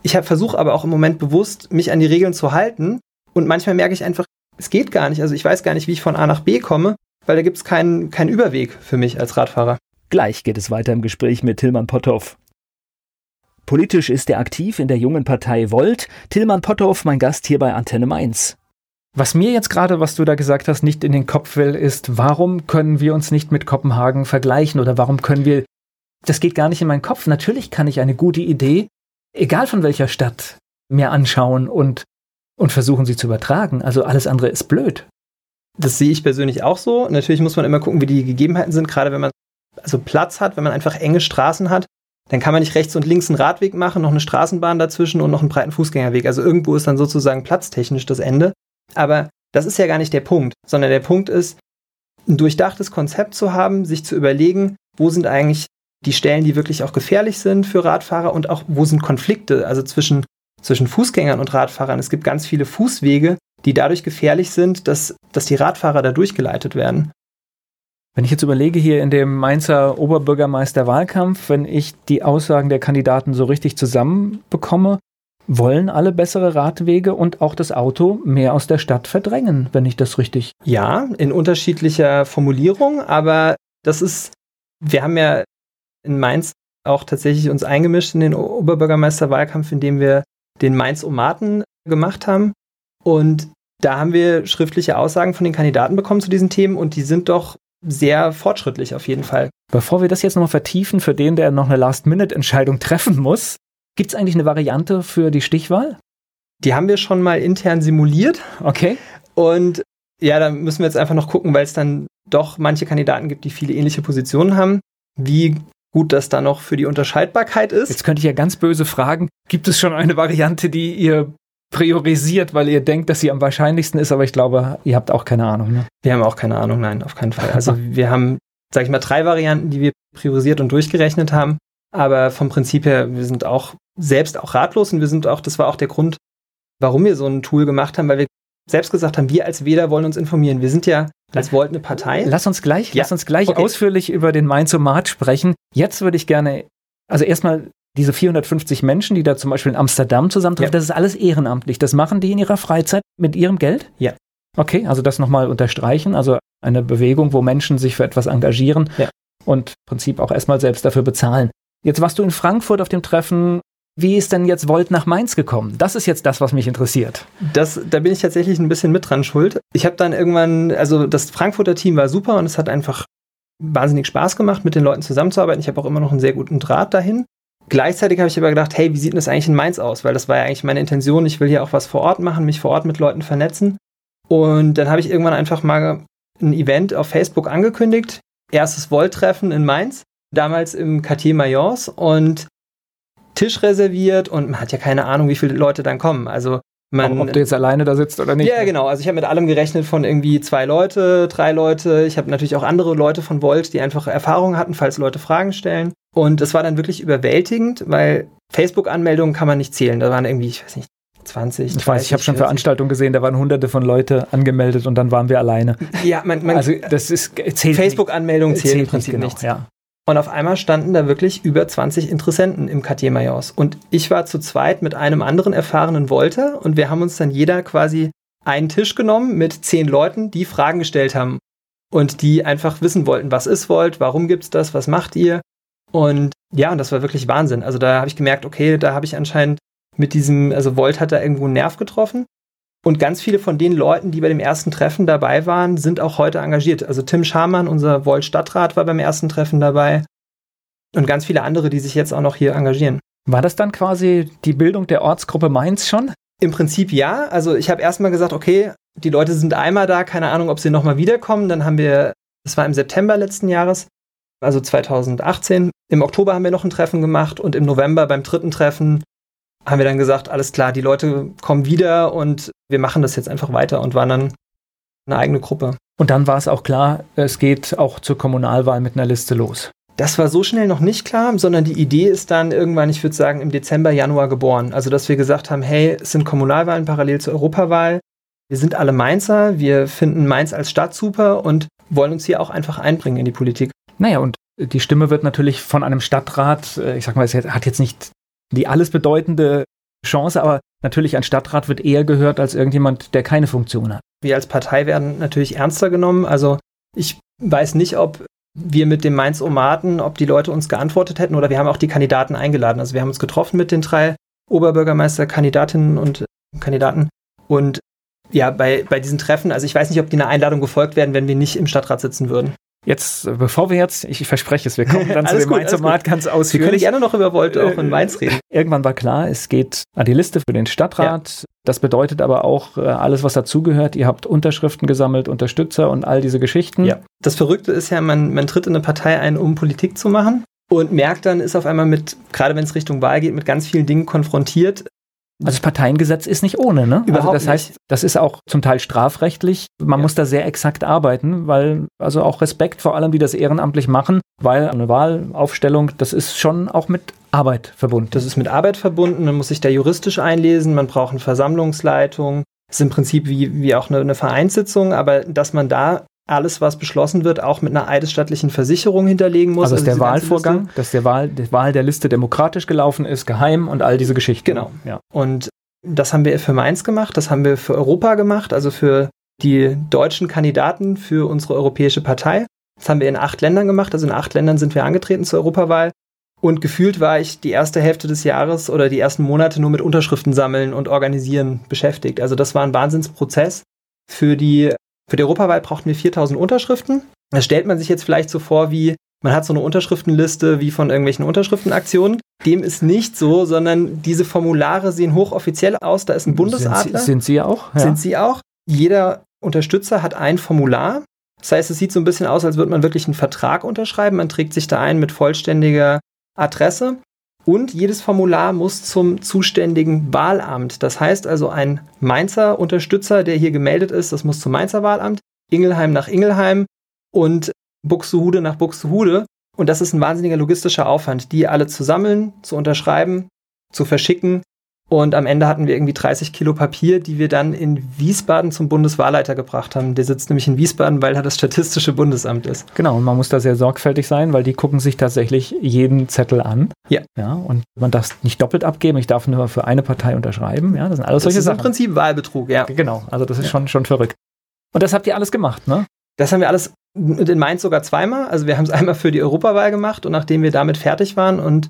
Ich versuche aber auch im Moment bewusst, mich an die Regeln zu halten und manchmal merke ich einfach, es geht gar nicht. Also ich weiß gar nicht, wie ich von A nach B komme, weil da gibt es keinen, keinen Überweg für mich als Radfahrer. Gleich geht es weiter im Gespräch mit Tilman Potthoff. Politisch ist er aktiv in der jungen Partei Volt. Tilman Potthoff, mein Gast hier bei Antenne Mainz. Was mir jetzt gerade, was du da gesagt hast, nicht in den Kopf will, ist, warum können wir uns nicht mit Kopenhagen vergleichen oder warum können wir, das geht gar nicht in meinen Kopf. Natürlich kann ich eine gute Idee, egal von welcher Stadt, mir anschauen und und versuchen sie zu übertragen. Also alles andere ist blöd. Das sehe ich persönlich auch so. Natürlich muss man immer gucken, wie die Gegebenheiten sind, gerade wenn man also Platz hat, wenn man einfach enge Straßen hat, dann kann man nicht rechts und links einen Radweg machen, noch eine Straßenbahn dazwischen und noch einen breiten Fußgängerweg. Also irgendwo ist dann sozusagen platztechnisch das Ende. Aber das ist ja gar nicht der Punkt, sondern der Punkt ist, ein durchdachtes Konzept zu haben, sich zu überlegen, wo sind eigentlich die Stellen, die wirklich auch gefährlich sind für Radfahrer und auch wo sind Konflikte, also zwischen zwischen Fußgängern und Radfahrern. Es gibt ganz viele Fußwege, die dadurch gefährlich sind, dass, dass die Radfahrer da durchgeleitet werden. Wenn ich jetzt überlege, hier in dem Mainzer Oberbürgermeisterwahlkampf, wenn ich die Aussagen der Kandidaten so richtig zusammenbekomme, wollen alle bessere Radwege und auch das Auto mehr aus der Stadt verdrängen, wenn ich das richtig. Ja, in unterschiedlicher Formulierung, aber das ist, wir haben ja in Mainz auch tatsächlich uns eingemischt in den Oberbürgermeisterwahlkampf, indem wir den Mainz-Omaten gemacht haben. Und da haben wir schriftliche Aussagen von den Kandidaten bekommen zu diesen Themen und die sind doch sehr fortschrittlich auf jeden Fall. Bevor wir das jetzt nochmal vertiefen, für den, der noch eine Last-Minute-Entscheidung treffen muss, gibt es eigentlich eine Variante für die Stichwahl? Die haben wir schon mal intern simuliert. Okay. Und ja, da müssen wir jetzt einfach noch gucken, weil es dann doch manche Kandidaten gibt, die viele ähnliche Positionen haben. Wie gut das da noch für die Unterscheidbarkeit ist. Jetzt könnte ich ja ganz böse fragen, gibt es schon eine Variante, die ihr priorisiert, weil ihr denkt, dass sie am wahrscheinlichsten ist, aber ich glaube, ihr habt auch keine Ahnung. Ne? Wir haben auch keine Ahnung, nein, auf keinen Fall. Also wir haben, sag ich mal, drei Varianten, die wir priorisiert und durchgerechnet haben, aber vom Prinzip her, wir sind auch selbst auch ratlos und wir sind auch, das war auch der Grund, warum wir so ein Tool gemacht haben, weil wir selbst gesagt haben, wir als Wähler wollen uns informieren. Wir sind ja als Volt eine Partei. Lass uns gleich, ja. lass uns gleich okay. ausführlich über den Mainzomat sprechen. Jetzt würde ich gerne, also erstmal diese 450 Menschen, die da zum Beispiel in Amsterdam zusammentreffen, ja. das ist alles ehrenamtlich. Das machen die in ihrer Freizeit mit ihrem Geld? Ja. Okay, also das nochmal unterstreichen. Also eine Bewegung, wo Menschen sich für etwas engagieren ja. und im Prinzip auch erstmal selbst dafür bezahlen. Jetzt warst du in Frankfurt auf dem Treffen wie ist denn jetzt Volt nach Mainz gekommen? Das ist jetzt das, was mich interessiert. Das, da bin ich tatsächlich ein bisschen mit dran schuld. Ich habe dann irgendwann, also das Frankfurter Team war super und es hat einfach wahnsinnig Spaß gemacht, mit den Leuten zusammenzuarbeiten. Ich habe auch immer noch einen sehr guten Draht dahin. Gleichzeitig habe ich aber gedacht, hey, wie sieht denn das eigentlich in Mainz aus? Weil das war ja eigentlich meine Intention. Ich will hier auch was vor Ort machen, mich vor Ort mit Leuten vernetzen. Und dann habe ich irgendwann einfach mal ein Event auf Facebook angekündigt. Erstes Volt-Treffen in Mainz, damals im Quartier Mayence. Und Tisch reserviert und man hat ja keine Ahnung, wie viele Leute dann kommen. Also man, ob, du jetzt alleine da sitzt oder nicht. Ja, genau. Also ich habe mit allem gerechnet von irgendwie zwei Leute, drei Leute. Ich habe natürlich auch andere Leute von Volt, die einfach Erfahrungen hatten, falls Leute Fragen stellen. Und das war dann wirklich überwältigend, weil Facebook-Anmeldungen kann man nicht zählen. Da waren irgendwie, ich weiß nicht, 20. Ich weiß, ich habe schon Veranstaltungen gesehen, da waren hunderte von Leute angemeldet und dann waren wir alleine. Ja, man, man also das ist Facebook-Anmeldung zählt, zählt im Prinzip genau, nichts. Ja. Und auf einmal standen da wirklich über 20 Interessenten im Quartier Mayors. Und ich war zu zweit mit einem anderen erfahrenen Volter und wir haben uns dann jeder quasi einen Tisch genommen mit zehn Leuten, die Fragen gestellt haben und die einfach wissen wollten, was ist Volt, warum gibt's das, was macht ihr? Und ja, und das war wirklich Wahnsinn. Also da habe ich gemerkt, okay, da habe ich anscheinend mit diesem, also Volt hat da irgendwo einen Nerv getroffen. Und ganz viele von den Leuten, die bei dem ersten Treffen dabei waren, sind auch heute engagiert. Also Tim Schamann, unser Volt-Stadtrat, war beim ersten Treffen dabei. Und ganz viele andere, die sich jetzt auch noch hier engagieren. War das dann quasi die Bildung der Ortsgruppe Mainz schon? Im Prinzip ja. Also ich habe erstmal gesagt, okay, die Leute sind einmal da, keine Ahnung, ob sie nochmal wiederkommen. Dann haben wir, das war im September letzten Jahres, also 2018. Im Oktober haben wir noch ein Treffen gemacht und im November beim dritten Treffen haben wir dann gesagt, alles klar, die Leute kommen wieder und wir machen das jetzt einfach weiter und waren dann eine eigene Gruppe. Und dann war es auch klar, es geht auch zur Kommunalwahl mit einer Liste los. Das war so schnell noch nicht klar, sondern die Idee ist dann irgendwann, ich würde sagen, im Dezember, Januar geboren. Also, dass wir gesagt haben, hey, es sind Kommunalwahlen parallel zur Europawahl. Wir sind alle Mainzer, wir finden Mainz als Stadt super und wollen uns hier auch einfach einbringen in die Politik. Naja, und die Stimme wird natürlich von einem Stadtrat, äh, ich sag mal, es hat jetzt nicht die alles bedeutende Chance, aber natürlich ein Stadtrat wird eher gehört als irgendjemand, der keine Funktion hat. Wir als Partei werden natürlich ernster genommen. Also ich weiß nicht, ob wir mit dem Mainz-Omaten, ob die Leute uns geantwortet hätten oder wir haben auch die Kandidaten eingeladen. Also wir haben uns getroffen mit den drei Oberbürgermeister-Kandidatinnen und Kandidaten und ja, bei, bei diesen Treffen, also ich weiß nicht, ob die einer Einladung gefolgt werden, wenn wir nicht im Stadtrat sitzen würden. Jetzt, bevor wir jetzt, ich verspreche es, wir kommen dann zu dem Mainzer Markt ganz ausführlich. Wir können gerne noch über Volt auch in Mainz reden. Irgendwann war klar, es geht an die Liste für den Stadtrat. Ja. Das bedeutet aber auch äh, alles, was dazugehört. Ihr habt Unterschriften gesammelt, Unterstützer und all diese Geschichten. Ja. Das Verrückte ist ja, man, man tritt in eine Partei ein, um Politik zu machen und merkt dann, ist auf einmal mit, gerade wenn es Richtung Wahl geht, mit ganz vielen Dingen konfrontiert, also das Parteiengesetz ist nicht ohne, ne? Überhaupt also das heißt, nicht. das ist auch zum Teil strafrechtlich. Man ja. muss da sehr exakt arbeiten, weil also auch Respekt vor allem, die das ehrenamtlich machen, weil eine Wahlaufstellung, das ist schon auch mit Arbeit verbunden. Das ist mit Arbeit verbunden, man muss sich da juristisch einlesen, man braucht eine Versammlungsleitung. Das ist im Prinzip wie, wie auch eine, eine Vereinssitzung, aber dass man da alles, was beschlossen wird, auch mit einer eidesstattlichen Versicherung hinterlegen muss. Also, dass also der Wahlvorgang, dass der Wahl, die Wahl der Liste demokratisch gelaufen ist, geheim und all diese Geschichten. Genau. Ja. Und das haben wir für Mainz gemacht, das haben wir für Europa gemacht, also für die deutschen Kandidaten für unsere europäische Partei. Das haben wir in acht Ländern gemacht, also in acht Ländern sind wir angetreten zur Europawahl. Und gefühlt war ich die erste Hälfte des Jahres oder die ersten Monate nur mit Unterschriften sammeln und organisieren beschäftigt. Also das war ein Wahnsinnsprozess für die für die Europawahl brauchten wir 4000 Unterschriften. Das stellt man sich jetzt vielleicht so vor, wie man hat so eine Unterschriftenliste wie von irgendwelchen Unterschriftenaktionen. Dem ist nicht so, sondern diese Formulare sehen hochoffiziell aus. Da ist ein Bundesadler. Sind, sind sie auch? Ja. Sind sie auch. Jeder Unterstützer hat ein Formular. Das heißt, es sieht so ein bisschen aus, als würde man wirklich einen Vertrag unterschreiben. Man trägt sich da ein mit vollständiger Adresse. Und jedes Formular muss zum zuständigen Wahlamt. Das heißt also, ein Mainzer Unterstützer, der hier gemeldet ist, das muss zum Mainzer Wahlamt, Ingelheim nach Ingelheim und Buxtehude nach Buxtehude. Und das ist ein wahnsinniger logistischer Aufwand, die alle zu sammeln, zu unterschreiben, zu verschicken und am Ende hatten wir irgendwie 30 Kilo Papier, die wir dann in Wiesbaden zum Bundeswahlleiter gebracht haben. Der sitzt nämlich in Wiesbaden, weil da das Statistische Bundesamt ist. Genau, und man muss da sehr sorgfältig sein, weil die gucken sich tatsächlich jeden Zettel an. Ja. Ja, und man darf nicht doppelt abgeben. Ich darf nur für eine Partei unterschreiben. Ja, das sind alles das solche ist Sachen. im Prinzip Wahlbetrug, ja. Genau, also das ist ja. schon, schon verrückt. Und das habt ihr alles gemacht, ne? Das haben wir alles in Mainz sogar zweimal. Also wir haben es einmal für die Europawahl gemacht und nachdem wir damit fertig waren und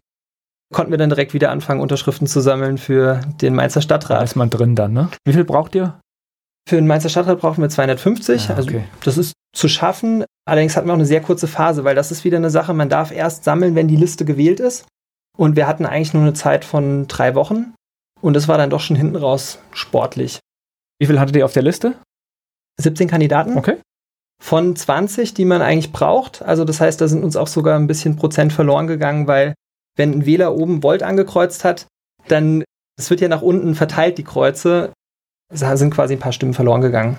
konnten wir dann direkt wieder anfangen, Unterschriften zu sammeln für den Mainzer Stadtrat. Da ist man drin dann, ne? Wie viel braucht ihr? Für den Mainzer Stadtrat brauchen wir 250. Ah, also okay. Also das ist zu schaffen. Allerdings hatten wir auch eine sehr kurze Phase, weil das ist wieder eine Sache, man darf erst sammeln, wenn die Liste gewählt ist. Und wir hatten eigentlich nur eine Zeit von drei Wochen. Und das war dann doch schon hinten raus sportlich. Wie viel hattet ihr auf der Liste? 17 Kandidaten. Okay. Von 20, die man eigentlich braucht. Also das heißt, da sind uns auch sogar ein bisschen Prozent verloren gegangen, weil wenn ein Wähler oben Volt angekreuzt hat, dann, es wird ja nach unten verteilt, die Kreuze, da sind quasi ein paar Stimmen verloren gegangen.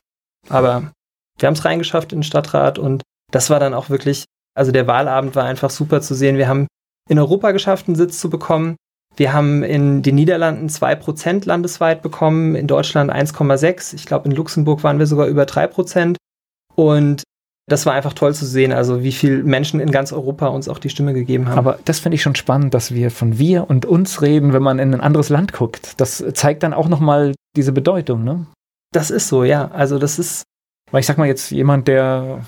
Aber wir haben es reingeschafft in den Stadtrat und das war dann auch wirklich, also der Wahlabend war einfach super zu sehen. Wir haben in Europa geschafft, einen Sitz zu bekommen. Wir haben in den Niederlanden 2% landesweit bekommen, in Deutschland 1,6. Ich glaube, in Luxemburg waren wir sogar über 3%. Und das war einfach toll zu sehen, also wie viele Menschen in ganz Europa uns auch die Stimme gegeben haben. Aber das finde ich schon spannend, dass wir von wir und uns reden, wenn man in ein anderes Land guckt. Das zeigt dann auch nochmal diese Bedeutung, ne? Das ist so, ja. Also das ist. Weil ich sag mal jetzt jemand, der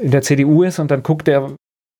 in der CDU ist und dann guckt der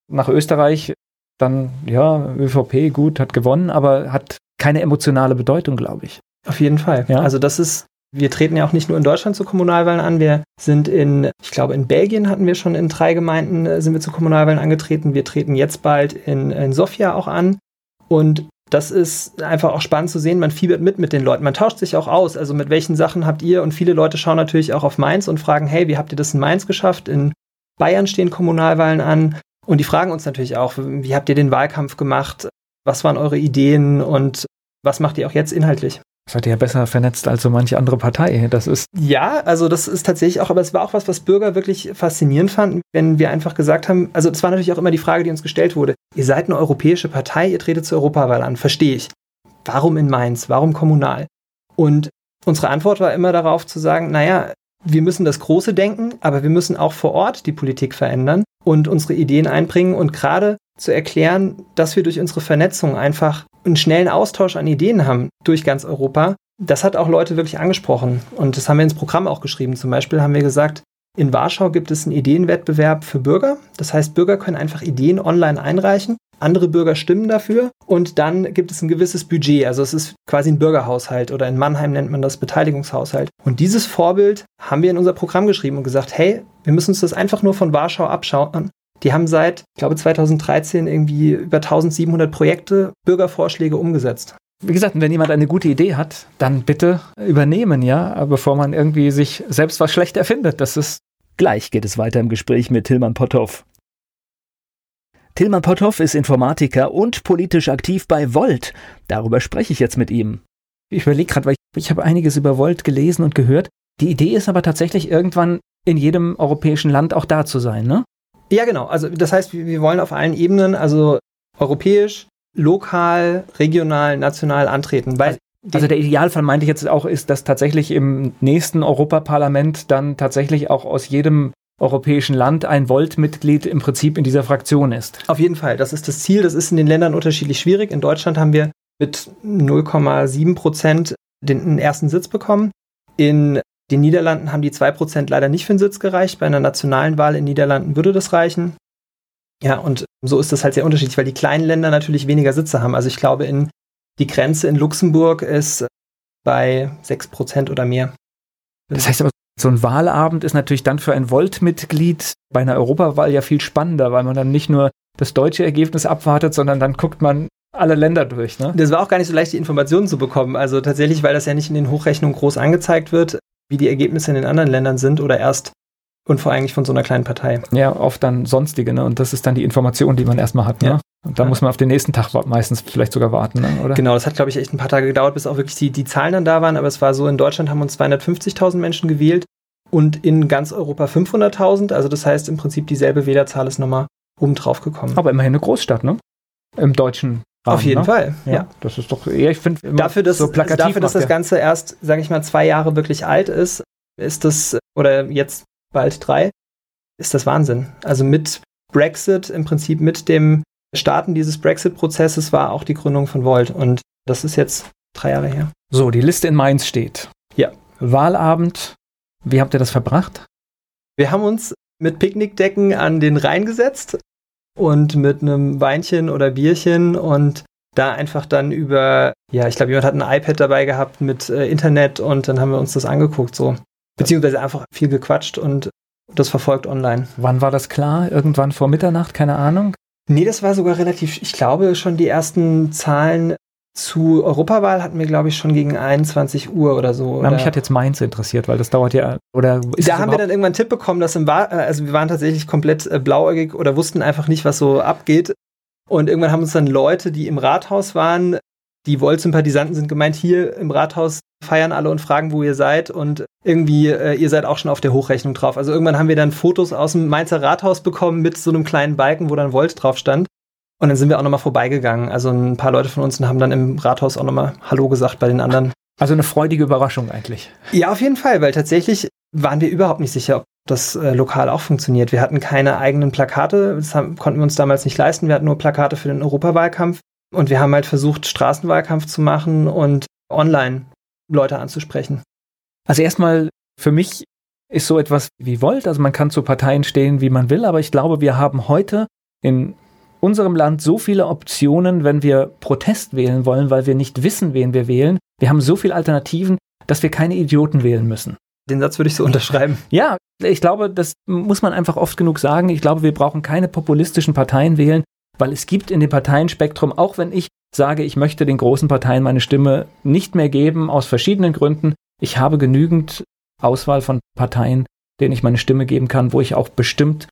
nach Österreich, dann ja, ÖVP gut, hat gewonnen, aber hat keine emotionale Bedeutung, glaube ich. Auf jeden Fall. Ja? Also das ist wir treten ja auch nicht nur in Deutschland zu Kommunalwahlen an. Wir sind in, ich glaube, in Belgien hatten wir schon in drei Gemeinden äh, sind wir zu Kommunalwahlen angetreten. Wir treten jetzt bald in, in Sofia auch an. Und das ist einfach auch spannend zu sehen. Man fiebert mit mit den Leuten. Man tauscht sich auch aus. Also mit welchen Sachen habt ihr? Und viele Leute schauen natürlich auch auf Mainz und fragen, hey, wie habt ihr das in Mainz geschafft? In Bayern stehen Kommunalwahlen an. Und die fragen uns natürlich auch, wie habt ihr den Wahlkampf gemacht? Was waren eure Ideen und was macht ihr auch jetzt inhaltlich? Seid ihr ja besser vernetzt als so manche andere Partei. Das ist. Ja, also das ist tatsächlich auch, aber es war auch was, was Bürger wirklich faszinierend fanden, wenn wir einfach gesagt haben, also das war natürlich auch immer die Frage, die uns gestellt wurde. Ihr seid eine europäische Partei, ihr tretet zur Europawahl an, verstehe ich. Warum in Mainz? Warum kommunal? Und unsere Antwort war immer darauf zu sagen, naja, wir müssen das Große denken, aber wir müssen auch vor Ort die Politik verändern und unsere Ideen einbringen und gerade zu erklären, dass wir durch unsere Vernetzung einfach einen schnellen Austausch an Ideen haben durch ganz Europa. Das hat auch Leute wirklich angesprochen und das haben wir ins Programm auch geschrieben. Zum Beispiel haben wir gesagt, in Warschau gibt es einen Ideenwettbewerb für Bürger. Das heißt, Bürger können einfach Ideen online einreichen. Andere Bürger stimmen dafür und dann gibt es ein gewisses Budget. Also es ist quasi ein Bürgerhaushalt oder in Mannheim nennt man das Beteiligungshaushalt. Und dieses Vorbild haben wir in unser Programm geschrieben und gesagt, hey, wir müssen uns das einfach nur von Warschau abschauen die haben seit, ich glaube, 2013 irgendwie über 1700 Projekte, Bürgervorschläge umgesetzt. Wie gesagt, wenn jemand eine gute Idee hat, dann bitte übernehmen, ja, bevor man irgendwie sich selbst was schlecht erfindet. Das ist. Gleich geht es weiter im Gespräch mit Tilman Potthoff. Tilman Potthoff ist Informatiker und politisch aktiv bei Volt. Darüber spreche ich jetzt mit ihm. Ich überlege gerade, weil ich, ich habe einiges über Volt gelesen und gehört. Die Idee ist aber tatsächlich irgendwann in jedem europäischen Land auch da zu sein, ne? Ja, genau. Also das heißt, wir wollen auf allen Ebenen, also europäisch, lokal, regional, national antreten. Weil also der Idealfall meinte ich jetzt auch, ist, dass tatsächlich im nächsten Europaparlament dann tatsächlich auch aus jedem europäischen Land ein Volt-Mitglied im Prinzip in dieser Fraktion ist. Auf jeden Fall, das ist das Ziel. Das ist in den Ländern unterschiedlich schwierig. In Deutschland haben wir mit 0,7 Prozent den ersten Sitz bekommen. In den Niederlanden haben die 2% leider nicht für einen Sitz gereicht. Bei einer nationalen Wahl in den Niederlanden würde das reichen. Ja, und so ist das halt sehr unterschiedlich, weil die kleinen Länder natürlich weniger Sitze haben. Also ich glaube, in, die Grenze in Luxemburg ist bei 6% oder mehr. Das heißt aber, so ein Wahlabend ist natürlich dann für ein Volt-Mitglied bei einer Europawahl ja viel spannender, weil man dann nicht nur das deutsche Ergebnis abwartet, sondern dann guckt man alle Länder durch. Ne? Das war auch gar nicht so leicht, die Informationen zu bekommen. Also tatsächlich, weil das ja nicht in den Hochrechnungen groß angezeigt wird, wie die Ergebnisse in den anderen Ländern sind oder erst und vor allem von so einer kleinen Partei. Ja, oft dann sonstige, ne? Und das ist dann die Information, die man erstmal hat, ne? Ja. Und dann ja. muss man auf den nächsten Tag meistens vielleicht sogar warten, ne? oder? Genau, das hat, glaube ich, echt ein paar Tage gedauert, bis auch wirklich die, die Zahlen dann da waren. Aber es war so, in Deutschland haben uns 250.000 Menschen gewählt und in ganz Europa 500.000. Also das heißt im Prinzip dieselbe Wählerzahl ist nochmal oben drauf gekommen. Aber immerhin eine Großstadt, ne? Im deutschen Rahmen, Auf jeden ne? Fall, ja. ja. Das ist doch, ja, ich finde, dafür, dass, so plakativ dafür, dass das Ganze erst, sage ich mal, zwei Jahre wirklich alt ist, ist das, oder jetzt bald drei, ist das Wahnsinn. Also mit Brexit, im Prinzip mit dem Starten dieses Brexit-Prozesses war auch die Gründung von Volt. Und das ist jetzt drei Jahre her. So, die Liste in Mainz steht. Ja. Wahlabend. Wie habt ihr das verbracht? Wir haben uns mit Picknickdecken an den Rhein gesetzt und mit einem Weinchen oder Bierchen und da einfach dann über, ja, ich glaube, jemand hat ein iPad dabei gehabt mit äh, Internet und dann haben wir uns das angeguckt so. Beziehungsweise einfach viel gequatscht und das verfolgt online. Wann war das klar? Irgendwann vor Mitternacht? Keine Ahnung? Nee, das war sogar relativ, ich glaube schon die ersten Zahlen zu Europawahl hatten wir, glaube ich, schon gegen 21 Uhr oder so. Na, mich hat jetzt Mainz interessiert, weil das dauert ja, oder Da haben wir dann irgendwann einen Tipp bekommen, dass im Wahl, also wir waren tatsächlich komplett äh, blauäugig oder wussten einfach nicht, was so abgeht. Und irgendwann haben uns dann Leute, die im Rathaus waren, die Volt-Sympathisanten sind gemeint, hier im Rathaus feiern alle und fragen, wo ihr seid und irgendwie, äh, ihr seid auch schon auf der Hochrechnung drauf. Also irgendwann haben wir dann Fotos aus dem Mainzer Rathaus bekommen mit so einem kleinen Balken, wo dann Volt drauf stand. Und dann sind wir auch nochmal vorbeigegangen. Also ein paar Leute von uns haben dann im Rathaus auch nochmal Hallo gesagt bei den anderen. Also eine freudige Überraschung eigentlich. Ja, auf jeden Fall, weil tatsächlich waren wir überhaupt nicht sicher, ob das äh, lokal auch funktioniert. Wir hatten keine eigenen Plakate, das haben, konnten wir uns damals nicht leisten. Wir hatten nur Plakate für den Europawahlkampf und wir haben halt versucht, Straßenwahlkampf zu machen und online Leute anzusprechen. Also erstmal für mich ist so etwas wie Volt, also man kann zu Parteien stehen, wie man will, aber ich glaube, wir haben heute in unserem Land so viele Optionen, wenn wir Protest wählen wollen, weil wir nicht wissen, wen wir wählen. Wir haben so viele Alternativen, dass wir keine Idioten wählen müssen. Den Satz würde ich so unterschreiben. Ja, ich glaube, das muss man einfach oft genug sagen. Ich glaube, wir brauchen keine populistischen Parteien wählen, weil es gibt in dem Parteienspektrum, auch wenn ich sage, ich möchte den großen Parteien meine Stimme nicht mehr geben, aus verschiedenen Gründen, ich habe genügend Auswahl von Parteien, denen ich meine Stimme geben kann, wo ich auch bestimmt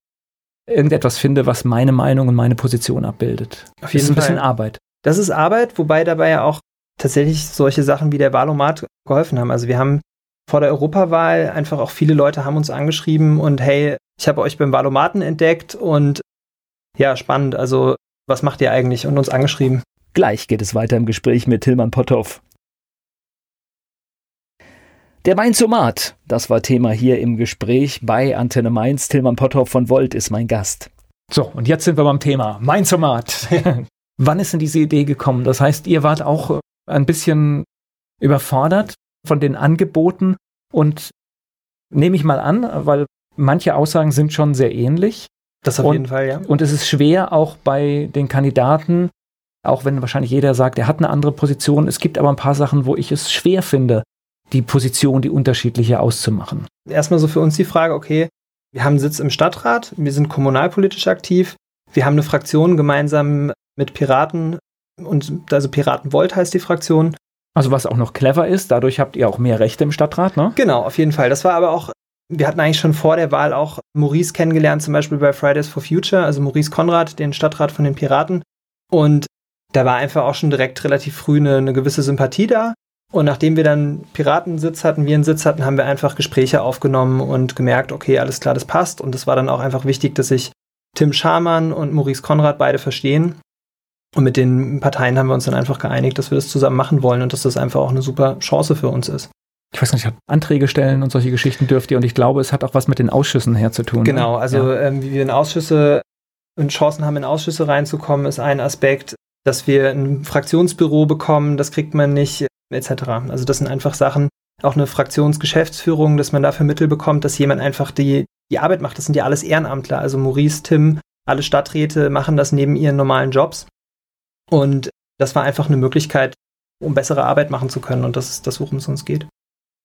irgendetwas finde, was meine Meinung und meine Position abbildet. Auf jeden das ist ein bisschen Arbeit. Das ist Arbeit, wobei dabei ja auch tatsächlich solche Sachen wie der Wahlomat geholfen haben. Also wir haben vor der Europawahl einfach auch viele Leute haben uns angeschrieben und hey, ich habe euch beim Wahlomaten entdeckt und ja, spannend. Also was macht ihr eigentlich? Und uns angeschrieben. Gleich geht es weiter im Gespräch mit Tilman Potthoff. Der Mainzomat, das war Thema hier im Gespräch bei Antenne Mainz. Tilman Potthoff von Volt ist mein Gast. So, und jetzt sind wir beim Thema Mainzomat. Wann ist denn diese Idee gekommen? Das heißt, ihr wart auch ein bisschen überfordert von den Angeboten und nehme ich mal an, weil manche Aussagen sind schon sehr ähnlich. Das auf und, jeden Fall, ja. Und es ist schwer auch bei den Kandidaten, auch wenn wahrscheinlich jeder sagt, er hat eine andere Position. Es gibt aber ein paar Sachen, wo ich es schwer finde, die Position, die unterschiedliche auszumachen. Erstmal so für uns die Frage, okay, wir haben einen Sitz im Stadtrat, wir sind kommunalpolitisch aktiv, wir haben eine Fraktion gemeinsam mit Piraten und also Piraten Volt heißt die Fraktion. Also was auch noch clever ist, dadurch habt ihr auch mehr Rechte im Stadtrat, ne? Genau, auf jeden Fall. Das war aber auch, wir hatten eigentlich schon vor der Wahl auch Maurice kennengelernt, zum Beispiel bei Fridays for Future, also Maurice Konrad, den Stadtrat von den Piraten. Und da war einfach auch schon direkt relativ früh eine, eine gewisse Sympathie da. Und nachdem wir dann Piratensitz hatten, wir einen Sitz hatten, haben wir einfach Gespräche aufgenommen und gemerkt, okay, alles klar, das passt. Und es war dann auch einfach wichtig, dass sich Tim Schamann und Maurice Konrad beide verstehen. Und mit den Parteien haben wir uns dann einfach geeinigt, dass wir das zusammen machen wollen und dass das einfach auch eine super Chance für uns ist. Ich weiß nicht, Anträge stellen und solche Geschichten dürft ihr. Und ich glaube, es hat auch was mit den Ausschüssen herzutun. Ne? Genau, also ja. ähm, wie wir in Ausschüsse und Chancen haben, in Ausschüsse reinzukommen, ist ein Aspekt, dass wir ein Fraktionsbüro bekommen, das kriegt man nicht, etc. Also das sind einfach Sachen, auch eine Fraktionsgeschäftsführung, dass man dafür Mittel bekommt, dass jemand einfach die, die Arbeit macht. Das sind ja alles Ehrenamtler. Also Maurice, Tim, alle Stadträte machen das neben ihren normalen Jobs. Und das war einfach eine Möglichkeit, um bessere Arbeit machen zu können. Und das ist das, worum es uns geht.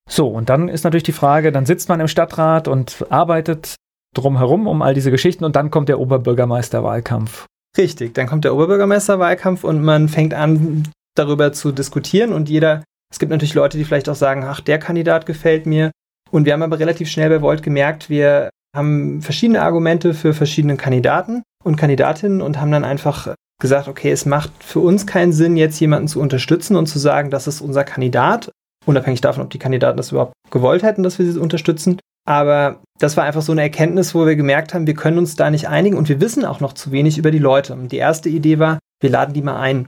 So, und dann ist natürlich die Frage, dann sitzt man im Stadtrat und arbeitet drumherum um all diese Geschichten und dann kommt der Oberbürgermeisterwahlkampf. Richtig, dann kommt der Oberbürgermeisterwahlkampf und man fängt an, darüber zu diskutieren und jeder, es gibt natürlich Leute, die vielleicht auch sagen, ach, der Kandidat gefällt mir. Und wir haben aber relativ schnell bei Volt gemerkt, wir haben verschiedene Argumente für verschiedene Kandidaten und Kandidatinnen und haben dann einfach gesagt, okay, es macht für uns keinen Sinn, jetzt jemanden zu unterstützen und zu sagen, das ist unser Kandidat, unabhängig davon, ob die Kandidaten das überhaupt gewollt hätten, dass wir sie unterstützen. Aber das war einfach so eine Erkenntnis, wo wir gemerkt haben, wir können uns da nicht einigen und wir wissen auch noch zu wenig über die Leute. Und die erste Idee war, wir laden die mal ein.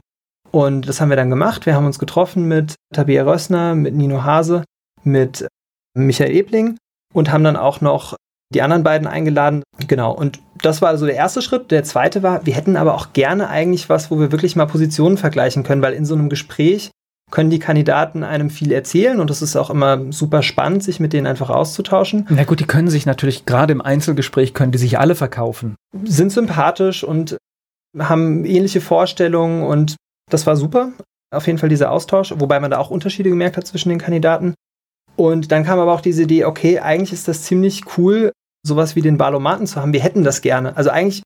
Und das haben wir dann gemacht. Wir haben uns getroffen mit Tabea Rössner, mit Nino Hase, mit Michael Ebling und haben dann auch noch die anderen beiden eingeladen. Genau. Und das war also der erste Schritt. Der zweite war, wir hätten aber auch gerne eigentlich was, wo wir wirklich mal Positionen vergleichen können, weil in so einem Gespräch können die Kandidaten einem viel erzählen und es ist auch immer super spannend, sich mit denen einfach auszutauschen. Na gut, die können sich natürlich gerade im Einzelgespräch können die sich alle verkaufen. Sind sympathisch und haben ähnliche Vorstellungen und das war super. Auf jeden Fall dieser Austausch, wobei man da auch Unterschiede gemerkt hat zwischen den Kandidaten. Und dann kam aber auch diese Idee, okay, eigentlich ist das ziemlich cool, sowas wie den Balomaten zu haben. Wir hätten das gerne. Also eigentlich,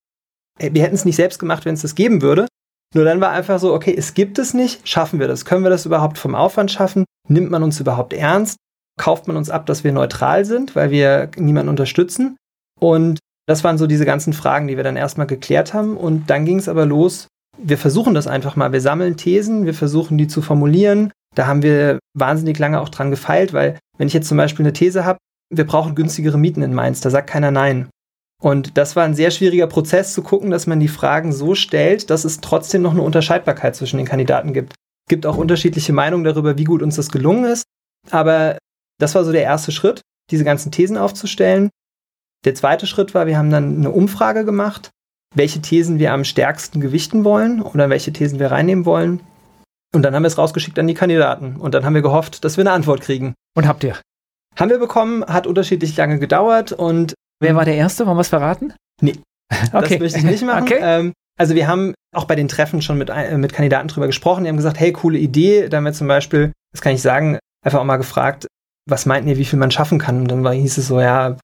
äh, wir hätten es nicht selbst gemacht, wenn es das geben würde. Nur dann war einfach so, okay, es gibt es nicht, schaffen wir das? Können wir das überhaupt vom Aufwand schaffen? Nimmt man uns überhaupt ernst? Kauft man uns ab, dass wir neutral sind, weil wir niemanden unterstützen? Und das waren so diese ganzen Fragen, die wir dann erstmal geklärt haben. Und dann ging es aber los. Wir versuchen das einfach mal. Wir sammeln Thesen, wir versuchen die zu formulieren. Da haben wir wahnsinnig lange auch dran gefeilt, weil wenn ich jetzt zum Beispiel eine These habe, wir brauchen günstigere Mieten in Mainz, da sagt keiner nein. Und das war ein sehr schwieriger Prozess zu gucken, dass man die Fragen so stellt, dass es trotzdem noch eine Unterscheidbarkeit zwischen den Kandidaten gibt. Es gibt auch unterschiedliche Meinungen darüber, wie gut uns das gelungen ist. Aber das war so der erste Schritt, diese ganzen Thesen aufzustellen. Der zweite Schritt war, wir haben dann eine Umfrage gemacht, welche Thesen wir am stärksten gewichten wollen oder welche Thesen wir reinnehmen wollen. Und dann haben wir es rausgeschickt an die Kandidaten. Und dann haben wir gehofft, dass wir eine Antwort kriegen. Und habt ihr? Haben wir bekommen, hat unterschiedlich lange gedauert und. Wer war der Erste? Wollen wir es verraten? Nee. okay. Das möchte ich nicht machen. okay. Ähm, also wir haben auch bei den Treffen schon mit, äh, mit Kandidaten drüber gesprochen. Die haben gesagt, hey, coole Idee. Da haben wir zum Beispiel, das kann ich sagen, einfach auch mal gefragt, was meinten ihr, wie viel man schaffen kann? Und dann war, hieß es so, ja,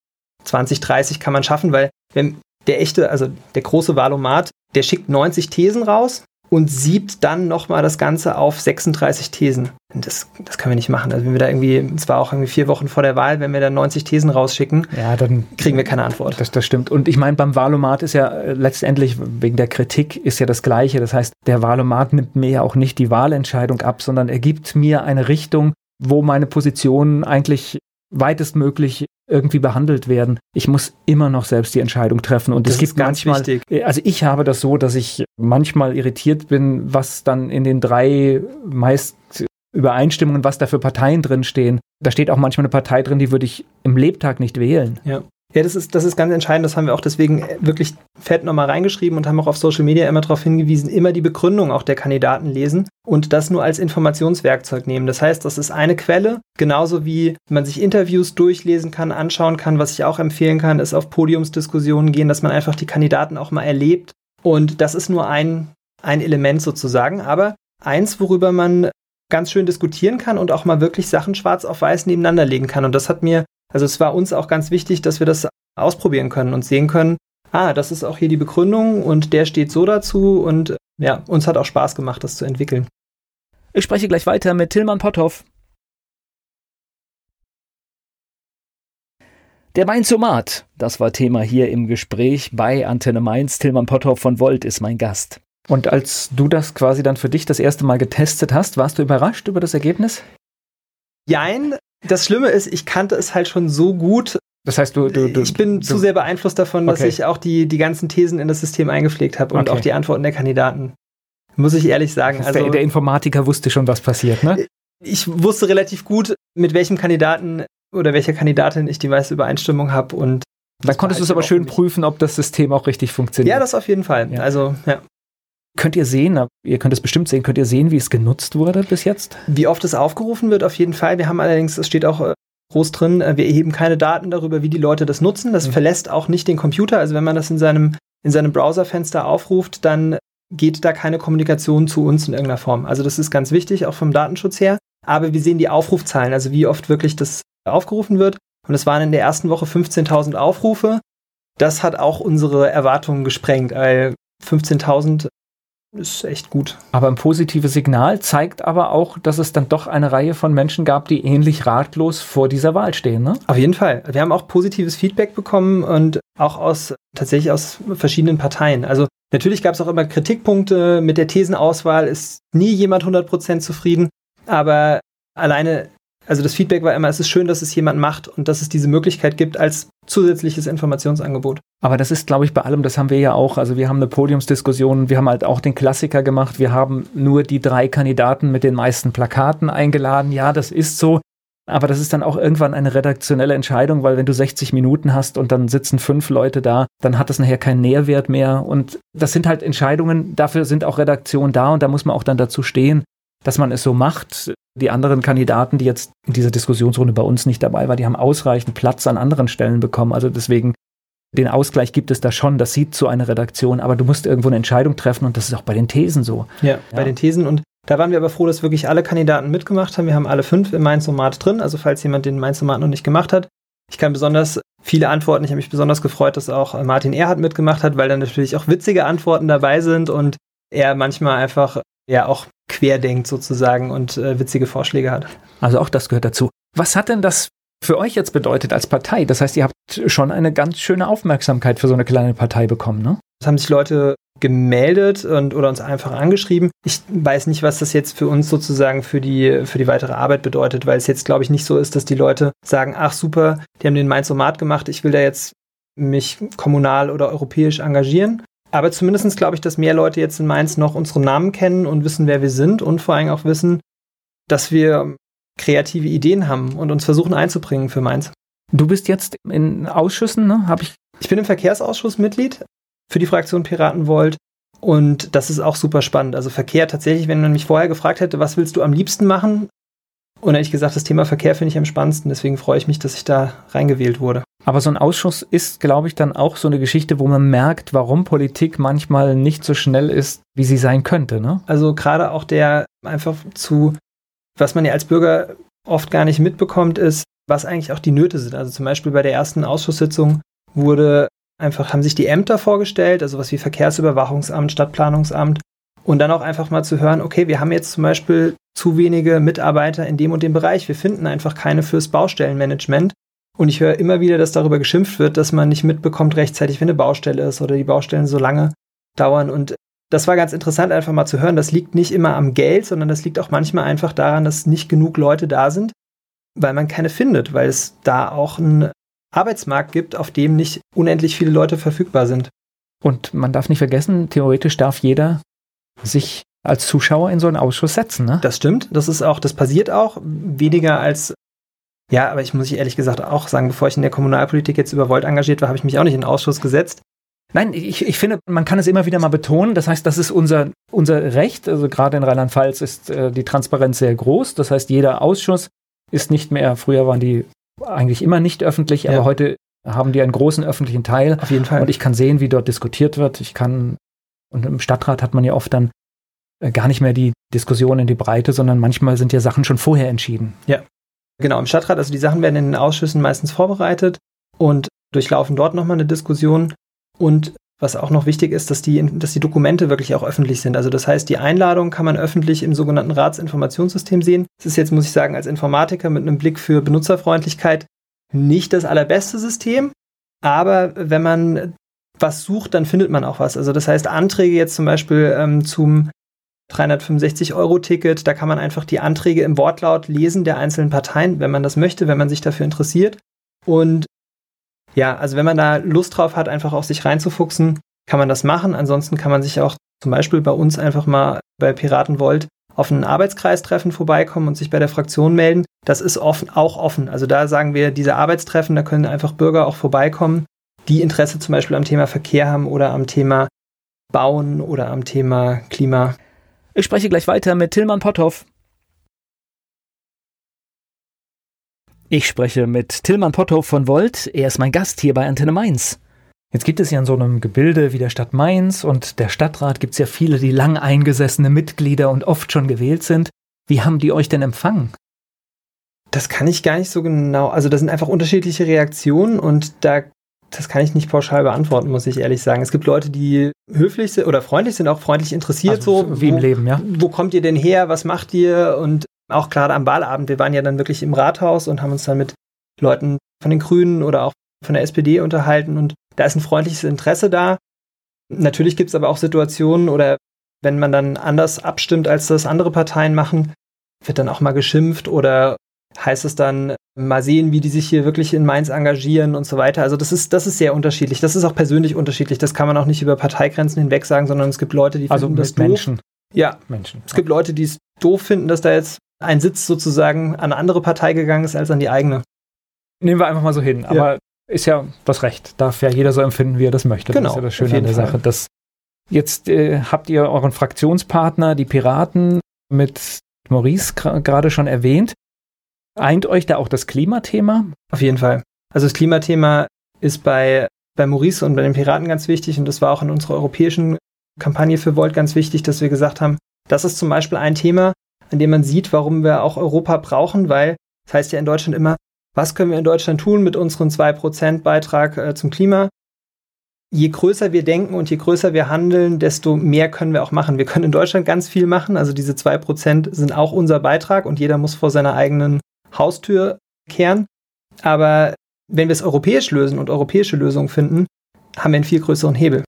20, 30 kann man schaffen, weil wenn der echte, also der große Valomat, der schickt 90 Thesen raus und siebt dann nochmal das Ganze auf 36 Thesen. Das, das können wir nicht machen. Also wenn wir da irgendwie, es war auch irgendwie vier Wochen vor der Wahl, wenn wir da 90 Thesen rausschicken, ja, dann kriegen wir keine Antwort. Das, das stimmt. Und ich meine, beim Valomat ist ja äh, letztendlich wegen der Kritik ist ja das Gleiche. Das heißt, der Valomat nimmt mir ja auch nicht die Wahlentscheidung ab, sondern er gibt mir eine Richtung, wo meine Positionen eigentlich weitestmöglich irgendwie behandelt werden. Ich muss immer noch selbst die Entscheidung treffen. Und das es gibt manchmal, wichtig. Äh, also ich habe das so, dass ich manchmal irritiert bin, was dann in den drei meist Übereinstimmungen, was da für Parteien drin stehen. Da steht auch manchmal eine Partei drin, die würde ich im Lebtag nicht wählen. Ja. Ja, das ist, das ist ganz entscheidend. Das haben wir auch deswegen wirklich fett nochmal reingeschrieben und haben auch auf Social Media immer darauf hingewiesen, immer die Begründung auch der Kandidaten lesen und das nur als Informationswerkzeug nehmen. Das heißt, das ist eine Quelle, genauso wie man sich Interviews durchlesen kann, anschauen kann. Was ich auch empfehlen kann, ist auf Podiumsdiskussionen gehen, dass man einfach die Kandidaten auch mal erlebt. Und das ist nur ein, ein Element sozusagen. Aber eins, worüber man ganz schön diskutieren kann und auch mal wirklich Sachen schwarz auf weiß nebeneinander legen kann. Und das hat mir also es war uns auch ganz wichtig, dass wir das ausprobieren können und sehen können, ah, das ist auch hier die Begründung und der steht so dazu und ja, uns hat auch Spaß gemacht, das zu entwickeln. Ich spreche gleich weiter mit Tillmann Potthoff. Der Mainzomat, das war Thema hier im Gespräch bei Antenne Mainz. Tillmann Potthoff von Volt ist mein Gast. Und als du das quasi dann für dich das erste Mal getestet hast, warst du überrascht über das Ergebnis? Jein, das Schlimme ist, ich kannte es halt schon so gut. Das heißt, du, du, du ich bin du, zu sehr beeinflusst davon, dass okay. ich auch die, die ganzen Thesen in das System eingepflegt habe und okay. auch die Antworten der Kandidaten. Muss ich ehrlich sagen. Also, der, der Informatiker wusste schon, was passiert, ne? Ich wusste relativ gut, mit welchem Kandidaten oder welcher Kandidatin ich die meiste Übereinstimmung habe und dann konntest du es aber schön prüfen, ob das System auch richtig funktioniert. Ja, das auf jeden Fall. Ja. Also, ja. Könnt ihr sehen, ihr könnt es bestimmt sehen, könnt ihr sehen, wie es genutzt wurde bis jetzt? Wie oft es aufgerufen wird, auf jeden Fall. Wir haben allerdings, es steht auch äh, groß drin, äh, wir erheben keine Daten darüber, wie die Leute das nutzen. Das mhm. verlässt auch nicht den Computer. Also wenn man das in seinem, in seinem Browserfenster aufruft, dann geht da keine Kommunikation zu uns in irgendeiner Form. Also das ist ganz wichtig, auch vom Datenschutz her. Aber wir sehen die Aufrufzahlen, also wie oft wirklich das aufgerufen wird. Und es waren in der ersten Woche 15.000 Aufrufe. Das hat auch unsere Erwartungen gesprengt, weil 15.000 ist echt gut. Aber ein positives Signal zeigt aber auch, dass es dann doch eine Reihe von Menschen gab, die ähnlich ratlos vor dieser Wahl stehen, ne? Auf jeden Fall. Wir haben auch positives Feedback bekommen und auch aus tatsächlich aus verschiedenen Parteien. Also natürlich gab es auch immer Kritikpunkte. Mit der Thesenauswahl ist nie jemand 100% zufrieden. Aber alleine also das Feedback war immer, es ist schön, dass es jemand macht und dass es diese Möglichkeit gibt als zusätzliches Informationsangebot. Aber das ist, glaube ich, bei allem, das haben wir ja auch. Also wir haben eine Podiumsdiskussion, wir haben halt auch den Klassiker gemacht, wir haben nur die drei Kandidaten mit den meisten Plakaten eingeladen. Ja, das ist so. Aber das ist dann auch irgendwann eine redaktionelle Entscheidung, weil wenn du 60 Minuten hast und dann sitzen fünf Leute da, dann hat das nachher keinen Nährwert mehr. Und das sind halt Entscheidungen, dafür sind auch Redaktionen da und da muss man auch dann dazu stehen, dass man es so macht. Die anderen Kandidaten, die jetzt in dieser Diskussionsrunde bei uns nicht dabei waren, die haben ausreichend Platz an anderen Stellen bekommen. Also deswegen, den Ausgleich gibt es da schon. Das sieht so eine Redaktion. Aber du musst irgendwo eine Entscheidung treffen und das ist auch bei den Thesen so. Ja, ja. bei den Thesen. Und da waren wir aber froh, dass wirklich alle Kandidaten mitgemacht haben. Wir haben alle fünf im Mainz-Format drin. Also falls jemand den Mainz-Format noch nicht gemacht hat. Ich kann besonders viele Antworten. Ich habe mich besonders gefreut, dass auch Martin Erhardt mitgemacht hat, weil da natürlich auch witzige Antworten dabei sind und er manchmal einfach ja auch querdenkt sozusagen und äh, witzige Vorschläge hat. Also auch das gehört dazu. Was hat denn das für euch jetzt bedeutet als Partei? Das heißt, ihr habt schon eine ganz schöne Aufmerksamkeit für so eine kleine Partei bekommen, ne? Es haben sich Leute gemeldet und oder uns einfach angeschrieben. Ich weiß nicht, was das jetzt für uns sozusagen für die für die weitere Arbeit bedeutet, weil es jetzt glaube ich nicht so ist, dass die Leute sagen, ach super, die haben den Mainz-Omat gemacht, ich will da jetzt mich kommunal oder europäisch engagieren. Aber zumindest glaube ich, dass mehr Leute jetzt in Mainz noch unsere Namen kennen und wissen, wer wir sind und vor allem auch wissen, dass wir kreative Ideen haben und uns versuchen einzubringen für Mainz. Du bist jetzt in Ausschüssen, ne? Hab ich ich bin im Verkehrsausschuss Mitglied für die Fraktion Piratenvolt und das ist auch super spannend. Also Verkehr tatsächlich, wenn man mich vorher gefragt hätte, was willst du am liebsten machen? Und ehrlich gesagt, das Thema Verkehr finde ich am spannendsten. Deswegen freue ich mich, dass ich da reingewählt wurde. Aber so ein Ausschuss ist, glaube ich, dann auch so eine Geschichte, wo man merkt, warum Politik manchmal nicht so schnell ist, wie sie sein könnte. Ne? Also gerade auch der einfach zu, was man ja als Bürger oft gar nicht mitbekommt, ist, was eigentlich auch die Nöte sind. Also zum Beispiel bei der ersten Ausschusssitzung wurde einfach, haben sich die Ämter vorgestellt, also was wie Verkehrsüberwachungsamt, Stadtplanungsamt, und dann auch einfach mal zu hören, okay, wir haben jetzt zum Beispiel zu wenige Mitarbeiter in dem und dem Bereich. Wir finden einfach keine fürs Baustellenmanagement. Und ich höre immer wieder, dass darüber geschimpft wird, dass man nicht mitbekommt rechtzeitig, wenn eine Baustelle ist oder die Baustellen so lange dauern. Und das war ganz interessant, einfach mal zu hören. Das liegt nicht immer am Geld, sondern das liegt auch manchmal einfach daran, dass nicht genug Leute da sind, weil man keine findet, weil es da auch einen Arbeitsmarkt gibt, auf dem nicht unendlich viele Leute verfügbar sind. Und man darf nicht vergessen, theoretisch darf jeder sich als Zuschauer in so einen Ausschuss setzen. Ne? Das stimmt. Das ist auch, das passiert auch weniger als ja, aber ich muss ehrlich gesagt auch sagen, bevor ich in der Kommunalpolitik jetzt über Volt engagiert war, habe ich mich auch nicht in den Ausschuss gesetzt. Nein, ich, ich finde, man kann es immer wieder mal betonen. Das heißt, das ist unser, unser Recht. Also gerade in Rheinland-Pfalz ist äh, die Transparenz sehr groß. Das heißt, jeder Ausschuss ist nicht mehr, früher waren die eigentlich immer nicht öffentlich, aber ja. heute haben die einen großen öffentlichen Teil. Auf jeden Fall. Und ich kann sehen, wie dort diskutiert wird. Ich kann, und im Stadtrat hat man ja oft dann äh, gar nicht mehr die Diskussion in die Breite, sondern manchmal sind ja Sachen schon vorher entschieden. Ja. Genau, im Stadtrat, also die Sachen werden in den Ausschüssen meistens vorbereitet und durchlaufen dort nochmal eine Diskussion. Und was auch noch wichtig ist, dass die, dass die Dokumente wirklich auch öffentlich sind. Also das heißt, die Einladung kann man öffentlich im sogenannten Ratsinformationssystem sehen. Das ist jetzt, muss ich sagen, als Informatiker mit einem Blick für Benutzerfreundlichkeit nicht das allerbeste System. Aber wenn man was sucht, dann findet man auch was. Also das heißt, Anträge jetzt zum Beispiel ähm, zum 365-Euro-Ticket, da kann man einfach die Anträge im Wortlaut lesen der einzelnen Parteien, wenn man das möchte, wenn man sich dafür interessiert. Und ja, also wenn man da Lust drauf hat, einfach auch sich reinzufuchsen, kann man das machen. Ansonsten kann man sich auch zum Beispiel bei uns einfach mal bei Piratenvolt auf einen Arbeitskreistreffen vorbeikommen und sich bei der Fraktion melden. Das ist offen, auch offen. Also da sagen wir, diese Arbeitstreffen, da können einfach Bürger auch vorbeikommen, die Interesse zum Beispiel am Thema Verkehr haben oder am Thema Bauen oder am Thema Klima. Ich spreche gleich weiter mit Tillmann Potthoff. Ich spreche mit Tillmann Potthoff von Volt. Er ist mein Gast hier bei Antenne Mainz. Jetzt gibt es ja in so einem Gebilde wie der Stadt Mainz und der Stadtrat gibt es ja viele, die lang eingesessene Mitglieder und oft schon gewählt sind. Wie haben die euch denn empfangen? Das kann ich gar nicht so genau. Also das sind einfach unterschiedliche Reaktionen und da das kann ich nicht pauschal beantworten, muss ich ehrlich sagen. Es gibt Leute, die höflich sind oder freundlich sind, auch freundlich interessiert, also, so wie wo, im Leben, ja. Wo kommt ihr denn her? Was macht ihr? Und auch gerade am Wahlabend, wir waren ja dann wirklich im Rathaus und haben uns dann mit Leuten von den Grünen oder auch von der SPD unterhalten und da ist ein freundliches Interesse da. Natürlich gibt es aber auch Situationen oder wenn man dann anders abstimmt, als das andere Parteien machen, wird dann auch mal geschimpft oder heißt es dann, mal sehen, wie die sich hier wirklich in Mainz engagieren und so weiter. Also das ist, das ist sehr unterschiedlich. Das ist auch persönlich unterschiedlich. Das kann man auch nicht über Parteigrenzen hinweg sagen, sondern es gibt Leute, die also finden das Menschen. doof. Ja, Menschen. Es gibt Leute, die es doof finden, dass da jetzt ein Sitz sozusagen an eine andere Partei gegangen ist als an die eigene. Nehmen wir einfach mal so hin. Aber ja. ist ja das Recht. Darf ja jeder so empfinden, wie er das möchte. Genau, das ist ja das Schöne an der Fall. Sache. Das, jetzt äh, habt ihr euren Fraktionspartner, die Piraten, mit Maurice gerade schon erwähnt. Eint euch da auch das Klimathema? Auf jeden Fall. Also das Klimathema ist bei, bei Maurice und bei den Piraten ganz wichtig und das war auch in unserer europäischen Kampagne für Volt ganz wichtig, dass wir gesagt haben, das ist zum Beispiel ein Thema, an dem man sieht, warum wir auch Europa brauchen, weil das heißt ja in Deutschland immer, was können wir in Deutschland tun mit unserem 2% Beitrag äh, zum Klima? Je größer wir denken und je größer wir handeln, desto mehr können wir auch machen. Wir können in Deutschland ganz viel machen. Also diese 2% sind auch unser Beitrag und jeder muss vor seiner eigenen Haustür kehren. Aber wenn wir es europäisch lösen und europäische Lösungen finden, haben wir einen viel größeren Hebel.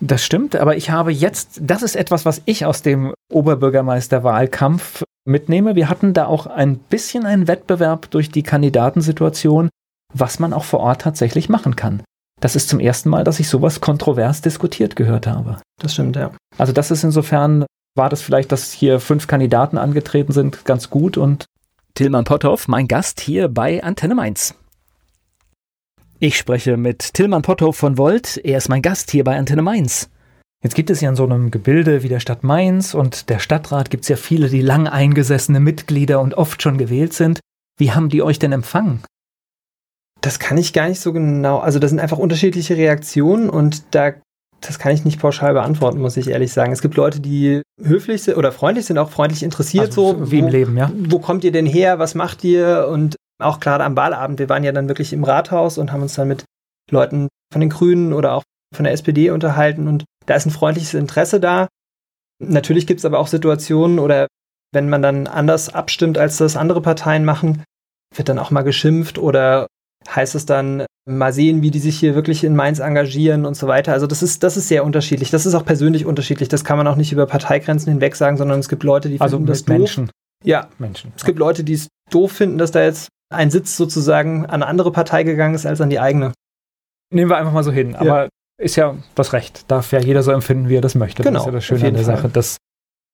Das stimmt, aber ich habe jetzt, das ist etwas, was ich aus dem Oberbürgermeisterwahlkampf mitnehme. Wir hatten da auch ein bisschen einen Wettbewerb durch die Kandidatensituation, was man auch vor Ort tatsächlich machen kann. Das ist zum ersten Mal, dass ich sowas kontrovers diskutiert gehört habe. Das stimmt, ja. Also das ist insofern, war das vielleicht, dass hier fünf Kandidaten angetreten sind, ganz gut und Tilman Potthoff, mein Gast hier bei Antenne Mainz. Ich spreche mit Tilman Potthoff von Volt, er ist mein Gast hier bei Antenne Mainz. Jetzt gibt es ja in so einem Gebilde wie der Stadt Mainz und der Stadtrat gibt es ja viele, die lang eingesessene Mitglieder und oft schon gewählt sind. Wie haben die euch denn empfangen? Das kann ich gar nicht so genau. Also das sind einfach unterschiedliche Reaktionen und da das kann ich nicht pauschal beantworten, muss ich ehrlich sagen. Es gibt Leute, die höflich sind oder freundlich sind, auch freundlich interessiert, also, so wie wo, im Leben, ja. Wo kommt ihr denn her? Was macht ihr? Und auch gerade am Wahlabend, wir waren ja dann wirklich im Rathaus und haben uns dann mit Leuten von den Grünen oder auch von der SPD unterhalten und da ist ein freundliches Interesse da. Natürlich gibt es aber auch Situationen oder wenn man dann anders abstimmt, als das andere Parteien machen, wird dann auch mal geschimpft oder heißt es dann, mal sehen, wie die sich hier wirklich in Mainz engagieren und so weiter. Also das ist, das ist sehr unterschiedlich. Das ist auch persönlich unterschiedlich. Das kann man auch nicht über Parteigrenzen hinweg sagen, sondern es gibt Leute, die also finden das Menschen. doof. Ja, Menschen. Es gibt Leute, die es doof finden, dass da jetzt ein Sitz sozusagen an eine andere Partei gegangen ist als an die eigene. Nehmen wir einfach mal so hin. Ja. Aber ist ja das Recht. Darf ja jeder so empfinden, wie er das möchte. Genau, das ist ja das Schöne an der Fall. Sache. Dass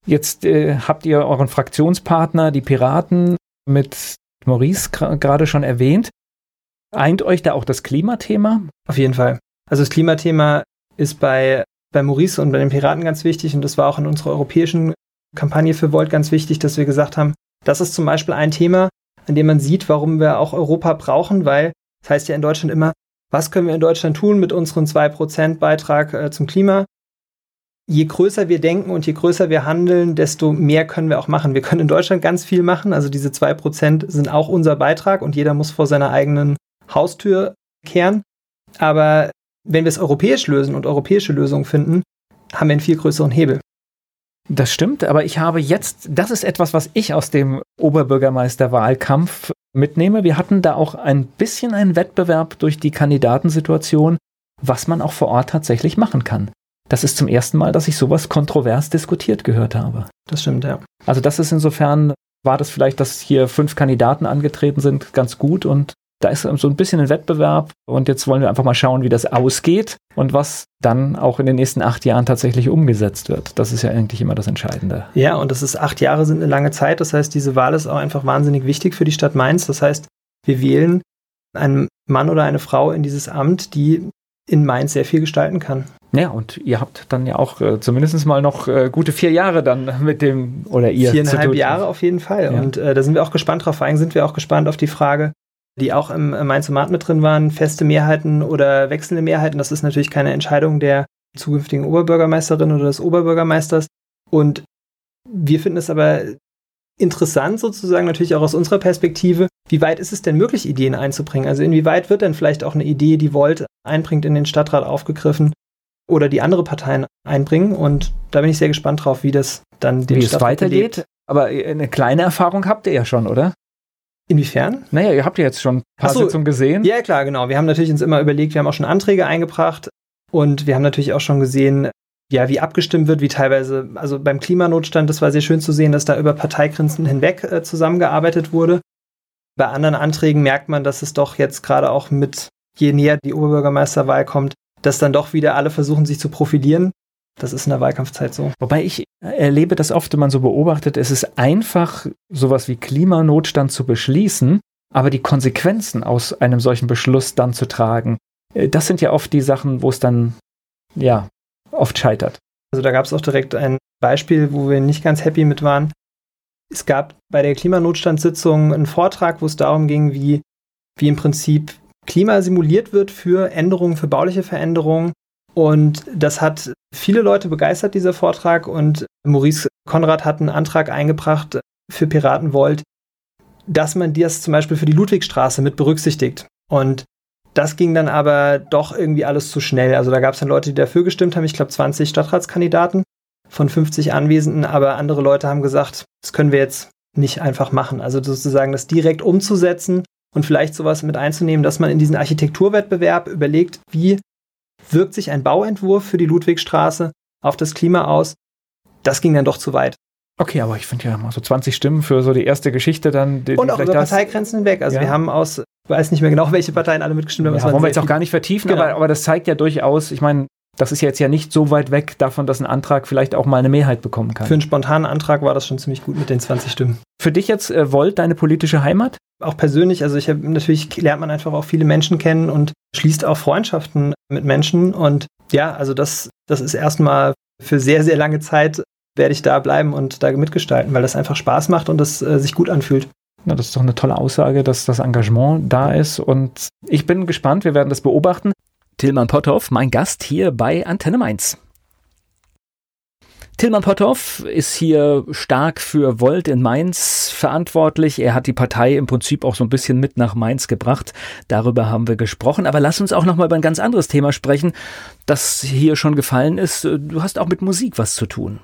jetzt äh, habt ihr euren Fraktionspartner, die Piraten, mit Maurice gerade schon erwähnt. Eint euch da auch das Klimathema? Auf jeden Fall. Also das Klimathema ist bei, bei Maurice und bei den Piraten ganz wichtig und das war auch in unserer europäischen Kampagne für Volt ganz wichtig, dass wir gesagt haben, das ist zum Beispiel ein Thema, an dem man sieht, warum wir auch Europa brauchen, weil das heißt ja in Deutschland immer, was können wir in Deutschland tun mit unserem 2% Beitrag äh, zum Klima? Je größer wir denken und je größer wir handeln, desto mehr können wir auch machen. Wir können in Deutschland ganz viel machen. Also diese 2% sind auch unser Beitrag und jeder muss vor seiner eigenen Haustür kehren. Aber wenn wir es europäisch lösen und europäische Lösungen finden, haben wir einen viel größeren Hebel. Das stimmt, aber ich habe jetzt, das ist etwas, was ich aus dem Oberbürgermeisterwahlkampf mitnehme. Wir hatten da auch ein bisschen einen Wettbewerb durch die Kandidatensituation, was man auch vor Ort tatsächlich machen kann. Das ist zum ersten Mal, dass ich sowas kontrovers diskutiert gehört habe. Das stimmt, ja. Also das ist insofern, war das vielleicht, dass hier fünf Kandidaten angetreten sind, ganz gut und da ist so ein bisschen ein Wettbewerb und jetzt wollen wir einfach mal schauen, wie das ausgeht und was dann auch in den nächsten acht Jahren tatsächlich umgesetzt wird. Das ist ja eigentlich immer das Entscheidende. Ja, und das ist acht Jahre sind eine lange Zeit. Das heißt, diese Wahl ist auch einfach wahnsinnig wichtig für die Stadt Mainz. Das heißt, wir wählen einen Mann oder eine Frau in dieses Amt, die in Mainz sehr viel gestalten kann. Ja, und ihr habt dann ja auch äh, zumindest mal noch äh, gute vier Jahre dann mit dem, oder ihr. Viereinhalb Jahre auf jeden Fall. Ja. Und äh, da sind wir auch gespannt drauf. Vor allem sind wir auch gespannt auf die Frage, die auch im Mainz-Mat mit drin waren, feste Mehrheiten oder wechselnde Mehrheiten. Das ist natürlich keine Entscheidung der zukünftigen Oberbürgermeisterin oder des Oberbürgermeisters. Und wir finden es aber interessant sozusagen natürlich auch aus unserer Perspektive, wie weit ist es denn möglich, Ideen einzubringen? Also inwieweit wird denn vielleicht auch eine Idee, die Volt einbringt, in den Stadtrat aufgegriffen oder die andere Parteien einbringen? Und da bin ich sehr gespannt drauf, wie das dann den wie Stadtrat es weitergeht. Lebt. Aber eine kleine Erfahrung habt ihr ja schon, oder? Inwiefern? Naja, ihr habt ja jetzt schon ein paar so, Sitzungen gesehen. Ja, klar, genau. Wir haben natürlich uns immer überlegt, wir haben auch schon Anträge eingebracht und wir haben natürlich auch schon gesehen, ja, wie abgestimmt wird, wie teilweise, also beim Klimanotstand, das war sehr schön zu sehen, dass da über Parteigrenzen hinweg äh, zusammengearbeitet wurde. Bei anderen Anträgen merkt man, dass es doch jetzt gerade auch mit, je näher die Oberbürgermeisterwahl kommt, dass dann doch wieder alle versuchen, sich zu profilieren. Das ist in der Wahlkampfzeit so. Wobei ich erlebe das oft, wenn man so beobachtet, es ist einfach, sowas wie Klimanotstand zu beschließen, aber die Konsequenzen aus einem solchen Beschluss dann zu tragen, äh, das sind ja oft die Sachen, wo es dann, ja, oft scheitert. Also da gab es auch direkt ein Beispiel, wo wir nicht ganz happy mit waren. Es gab bei der Klimanotstandssitzung einen Vortrag, wo es darum ging, wie, wie im Prinzip Klima simuliert wird für Änderungen, für bauliche Veränderungen und das hat viele Leute begeistert, dieser Vortrag. Und Maurice Konrad hat einen Antrag eingebracht für Piratenvolt, dass man das zum Beispiel für die Ludwigstraße mit berücksichtigt. Und das ging dann aber doch irgendwie alles zu schnell. Also da gab es dann Leute, die dafür gestimmt haben. Ich glaube 20 Stadtratskandidaten von 50 Anwesenden. Aber andere Leute haben gesagt, das können wir jetzt nicht einfach machen. Also sozusagen das direkt umzusetzen und vielleicht sowas mit einzunehmen, dass man in diesen Architekturwettbewerb überlegt, wie wirkt sich ein Bauentwurf für die Ludwigstraße auf das Klima aus? Das ging dann doch zu weit. Okay, aber ich finde ja mal so 20 Stimmen für so die erste Geschichte dann. Die, und auch über Parteigrenzen hinweg. Also ja. wir haben aus weiß nicht mehr genau, welche Parteien alle mitgestimmt haben. Ja, wollen wir jetzt auch gar nicht vertiefen, genau. aber, aber das zeigt ja durchaus, ich meine, das ist ja jetzt ja nicht so weit weg davon, dass ein Antrag vielleicht auch mal eine Mehrheit bekommen kann. Für einen spontanen Antrag war das schon ziemlich gut mit den 20 Stimmen. Für dich jetzt äh, Volt deine politische Heimat? Auch persönlich, also ich habe natürlich lernt man einfach auch viele Menschen kennen und schließt auch Freundschaften mit Menschen und ja, also das das ist erstmal für sehr sehr lange Zeit werde ich da bleiben und da mitgestalten, weil das einfach Spaß macht und das äh, sich gut anfühlt. Ja, das ist doch eine tolle Aussage, dass das Engagement da ist und ich bin gespannt, wir werden das beobachten. Tilman Potthoff, mein Gast hier bei Antenne Mainz. Tilman Potthoff ist hier stark für Volt in Mainz verantwortlich. Er hat die Partei im Prinzip auch so ein bisschen mit nach Mainz gebracht. Darüber haben wir gesprochen. Aber lass uns auch noch mal über ein ganz anderes Thema sprechen, das hier schon gefallen ist. Du hast auch mit Musik was zu tun.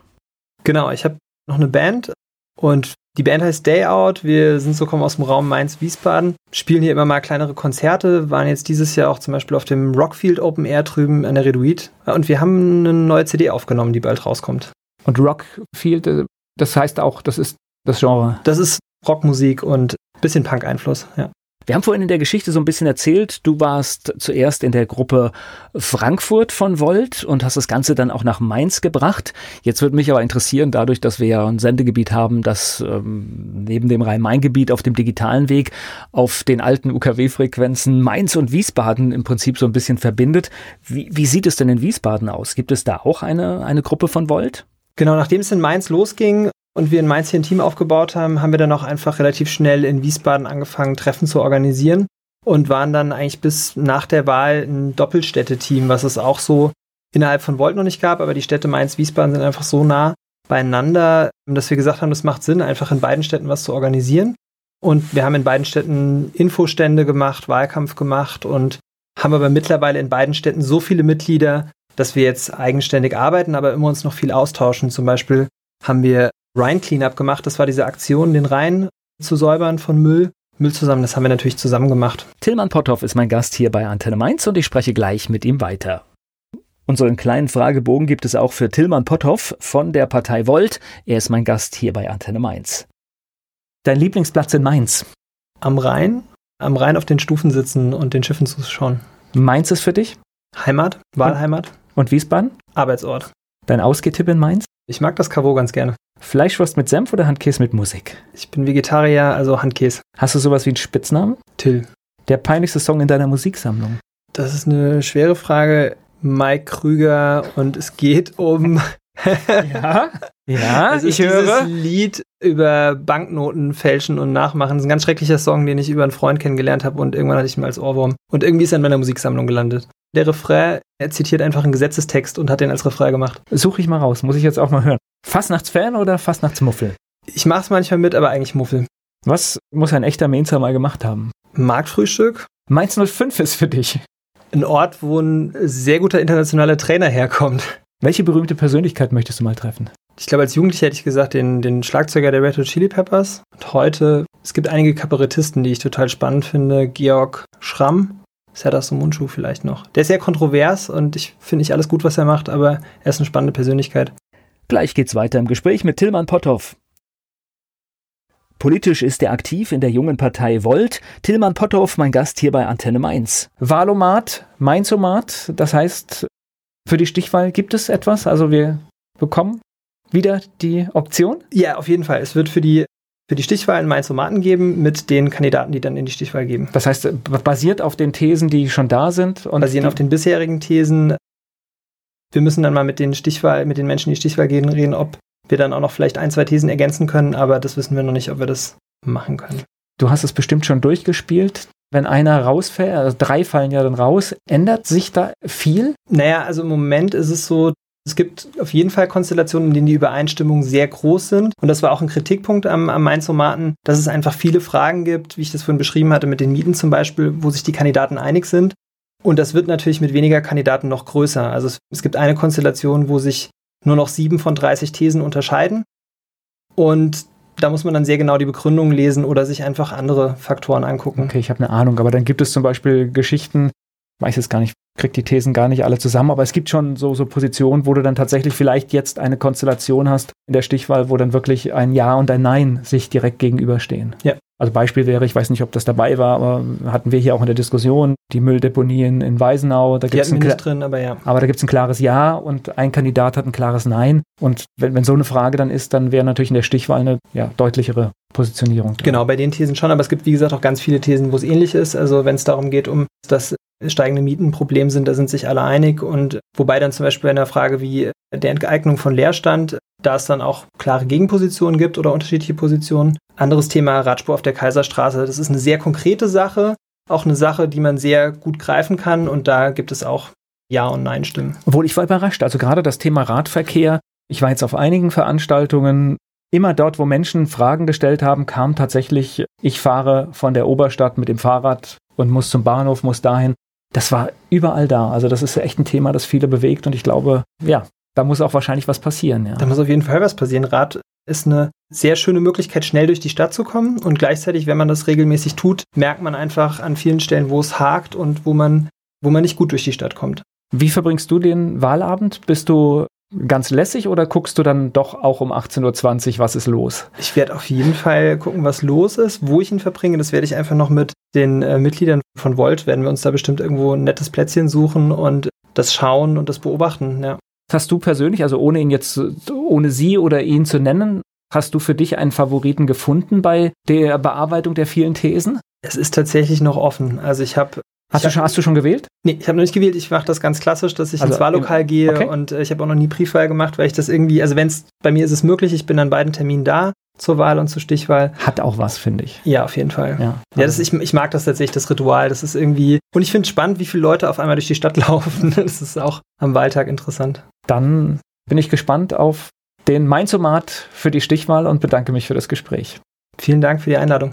Genau, ich habe noch eine Band und die Band heißt Day Out. Wir sind so kommen aus dem Raum Mainz-Wiesbaden, spielen hier immer mal kleinere Konzerte, waren jetzt dieses Jahr auch zum Beispiel auf dem Rockfield Open Air drüben an der Reduit. Und wir haben eine neue CD aufgenommen, die bald rauskommt. Und Rockfield, äh, das heißt auch, das ist das Genre. Das ist Rockmusik und bisschen Punk-Einfluss, ja. Wir haben vorhin in der Geschichte so ein bisschen erzählt, du warst zuerst in der Gruppe Frankfurt von Volt und hast das Ganze dann auch nach Mainz gebracht. Jetzt würde mich aber interessieren, dadurch, dass wir ja ein Sendegebiet haben, das ähm, neben dem Rhein-Main-Gebiet auf dem digitalen Weg auf den alten UKW-Frequenzen Mainz und Wiesbaden im Prinzip so ein bisschen verbindet. Wie, wie sieht es denn in Wiesbaden aus? Gibt es da auch eine, eine Gruppe von Volt? Genau, nachdem es in Mainz losging, und wir in Mainz hier ein Team aufgebaut haben, haben wir dann auch einfach relativ schnell in Wiesbaden angefangen, Treffen zu organisieren und waren dann eigentlich bis nach der Wahl ein Doppelstädte-Team, was es auch so innerhalb von Volt noch nicht gab, aber die Städte Mainz, Wiesbaden sind einfach so nah beieinander, dass wir gesagt haben, es macht Sinn, einfach in beiden Städten was zu organisieren. Und wir haben in beiden Städten Infostände gemacht, Wahlkampf gemacht und haben aber mittlerweile in beiden Städten so viele Mitglieder, dass wir jetzt eigenständig arbeiten, aber immer uns noch viel austauschen. Zum Beispiel haben wir Rhein Cleanup gemacht. Das war diese Aktion, den Rhein zu säubern von Müll. Müll zusammen, das haben wir natürlich zusammen gemacht. Tillmann Potthoff ist mein Gast hier bei Antenne Mainz und ich spreche gleich mit ihm weiter. Unseren kleinen Fragebogen gibt es auch für Tillmann Potthoff von der Partei Volt. Er ist mein Gast hier bei Antenne Mainz. Dein Lieblingsplatz in Mainz? Am Rhein. Am Rhein auf den Stufen sitzen und den Schiffen zuschauen. Mainz ist für dich? Heimat, Wahlheimat. Und Wiesbaden? Arbeitsort. Dein Ausgehtipp in Mainz? Ich mag das Kavo ganz gerne. Fleischwurst mit Senf oder Handkäse mit Musik? Ich bin Vegetarier, also Handkäse. Hast du sowas wie einen Spitznamen? Till. Der peinlichste Song in deiner Musiksammlung? Das ist eine schwere Frage. Mike Krüger und es geht um. ja, ja, ich höre. Lied über Banknoten fälschen und nachmachen. Das ist ein ganz schrecklicher Song, den ich über einen Freund kennengelernt habe und irgendwann hatte ich ihn als Ohrwurm. Und irgendwie ist er in meiner Musiksammlung gelandet. Der Refrain, er zitiert einfach einen Gesetzestext und hat den als Refrain gemacht. Suche ich mal raus, muss ich jetzt auch mal hören. Fastnachtsfan oder Fastnachtsmuffel? Ich mach's manchmal mit, aber eigentlich Muffel. Was muss ein echter Mainzer mal gemacht haben? Marktfrühstück. Mainz 05 ist für dich. Ein Ort, wo ein sehr guter internationaler Trainer herkommt. Welche berühmte Persönlichkeit möchtest du mal treffen? Ich glaube, als Jugendlicher hätte ich gesagt, den, den Schlagzeuger der Red Hot Chili Peppers. Und heute, es gibt einige Kabarettisten, die ich total spannend finde. Georg Schramm, Serdar Mundschuh vielleicht noch. Der ist sehr kontrovers und ich finde nicht alles gut, was er macht, aber er ist eine spannende Persönlichkeit. Gleich geht's weiter im Gespräch mit Tilman Potthoff. Politisch ist er aktiv in der jungen Partei Volt. Tilman Potthoff, mein Gast hier bei Antenne Mainz. Wahlomat, Mainzomat, das heißt, für die Stichwahl gibt es etwas? Also wir bekommen wieder die Option? Ja, auf jeden Fall. Es wird für die für die Stichwahl einen Mainzomaten geben mit den Kandidaten, die dann in die Stichwahl geben. Das heißt, basiert auf den Thesen, die schon da sind? Und Basieren auf den bisherigen Thesen. Wir müssen dann mal mit den Stichwahl, mit den Menschen, die Stichwahl gehen, reden, ob wir dann auch noch vielleicht ein, zwei Thesen ergänzen können, aber das wissen wir noch nicht, ob wir das machen können. Du hast es bestimmt schon durchgespielt. Wenn einer rausfällt, also drei fallen ja dann raus, ändert sich da viel? Naja, also im Moment ist es so, es gibt auf jeden Fall Konstellationen, in denen die Übereinstimmungen sehr groß sind. Und das war auch ein Kritikpunkt am, am Mainz-Romaten, dass es einfach viele Fragen gibt, wie ich das vorhin beschrieben hatte, mit den Mieten zum Beispiel, wo sich die Kandidaten einig sind. Und das wird natürlich mit weniger Kandidaten noch größer. Also es, es gibt eine Konstellation, wo sich nur noch sieben von 30 Thesen unterscheiden. Und da muss man dann sehr genau die Begründung lesen oder sich einfach andere Faktoren angucken. Okay, ich habe eine Ahnung, aber dann gibt es zum Beispiel Geschichten, weiß jetzt gar nicht, kriegt die Thesen gar nicht alle zusammen, aber es gibt schon so, so Positionen, wo du dann tatsächlich vielleicht jetzt eine Konstellation hast in der Stichwahl, wo dann wirklich ein Ja und ein Nein sich direkt gegenüberstehen. Ja. Also Beispiel wäre, ich weiß nicht, ob das dabei war, aber hatten wir hier auch in der Diskussion, die Mülldeponien in Weisenau. Da gibt's ein, drin, aber ja. aber da gibt es ein klares Ja und ein Kandidat hat ein klares Nein. Und wenn, wenn so eine Frage dann ist, dann wäre natürlich in der Stichwahl eine ja, deutlichere Positionierung. drin. Genau, bei den Thesen schon, aber es gibt, wie gesagt, auch ganz viele Thesen, wo es ähnlich ist. Also wenn es darum geht, um das steigende Mieten ein Problem sind, da sind sich alle einig. Und wobei dann zum Beispiel bei einer Frage wie der Enteignung von Leerstand, da es dann auch klare Gegenpositionen gibt oder unterschiedliche Positionen. Anderes Thema Radspur auf der Kaiserstraße. Das ist eine sehr konkrete Sache, auch eine Sache, die man sehr gut greifen kann. Und da gibt es auch Ja- und Nein-Stimmen. Obwohl ich war überrascht. Also gerade das Thema Radverkehr. Ich war jetzt auf einigen Veranstaltungen. Immer dort, wo Menschen Fragen gestellt haben, kam tatsächlich, ich fahre von der Oberstadt mit dem Fahrrad und muss zum Bahnhof, muss dahin. Das war überall da. Also das ist echt ein Thema, das viele bewegt und ich glaube, ja, da muss auch wahrscheinlich was passieren. Ja. Da muss auf jeden Fall was passieren. Rad ist eine sehr schöne Möglichkeit, schnell durch die Stadt zu kommen. Und gleichzeitig, wenn man das regelmäßig tut, merkt man einfach an vielen Stellen, wo es hakt und wo man, wo man nicht gut durch die Stadt kommt. Wie verbringst du den Wahlabend? Bist du ganz lässig oder guckst du dann doch auch um 18.20 Uhr, was ist los? Ich werde auf jeden Fall gucken, was los ist, wo ich ihn verbringe. Das werde ich einfach noch mit den äh, Mitgliedern von Volt, werden wir uns da bestimmt irgendwo ein nettes Plätzchen suchen und das schauen und das beobachten. Ja. Hast du persönlich, also ohne ihn jetzt, ohne sie oder ihn zu nennen, hast du für dich einen Favoriten gefunden bei der Bearbeitung der vielen Thesen? Es ist tatsächlich noch offen. Also ich habe Hast, Ich du schon, hast du schon gewählt? Nee, ich habe noch nicht gewählt. Ich mache das ganz klassisch, dass ich Also ins Wahllokal gehe okay. und äh, ich habe auch noch nie Briefwahl gemacht, weil ich das irgendwie, also wenn es bei mir ist es möglich, ich bin an beiden Terminen da, zur Wahl und zur Stichwahl. Hat auch was, finde ich. Ja, auf jeden Fall. Ja, Ja, das, ich, ich mag das tatsächlich, das Ritual. Das ist irgendwie. Und ich finde es spannend, wie viele Leute auf einmal durch die Stadt laufen. Das ist auch am Wahltag interessant. Dann bin ich gespannt auf den Mainzomat für die Stichwahl und bedanke mich für das Gespräch. Vielen Dank für die Einladung.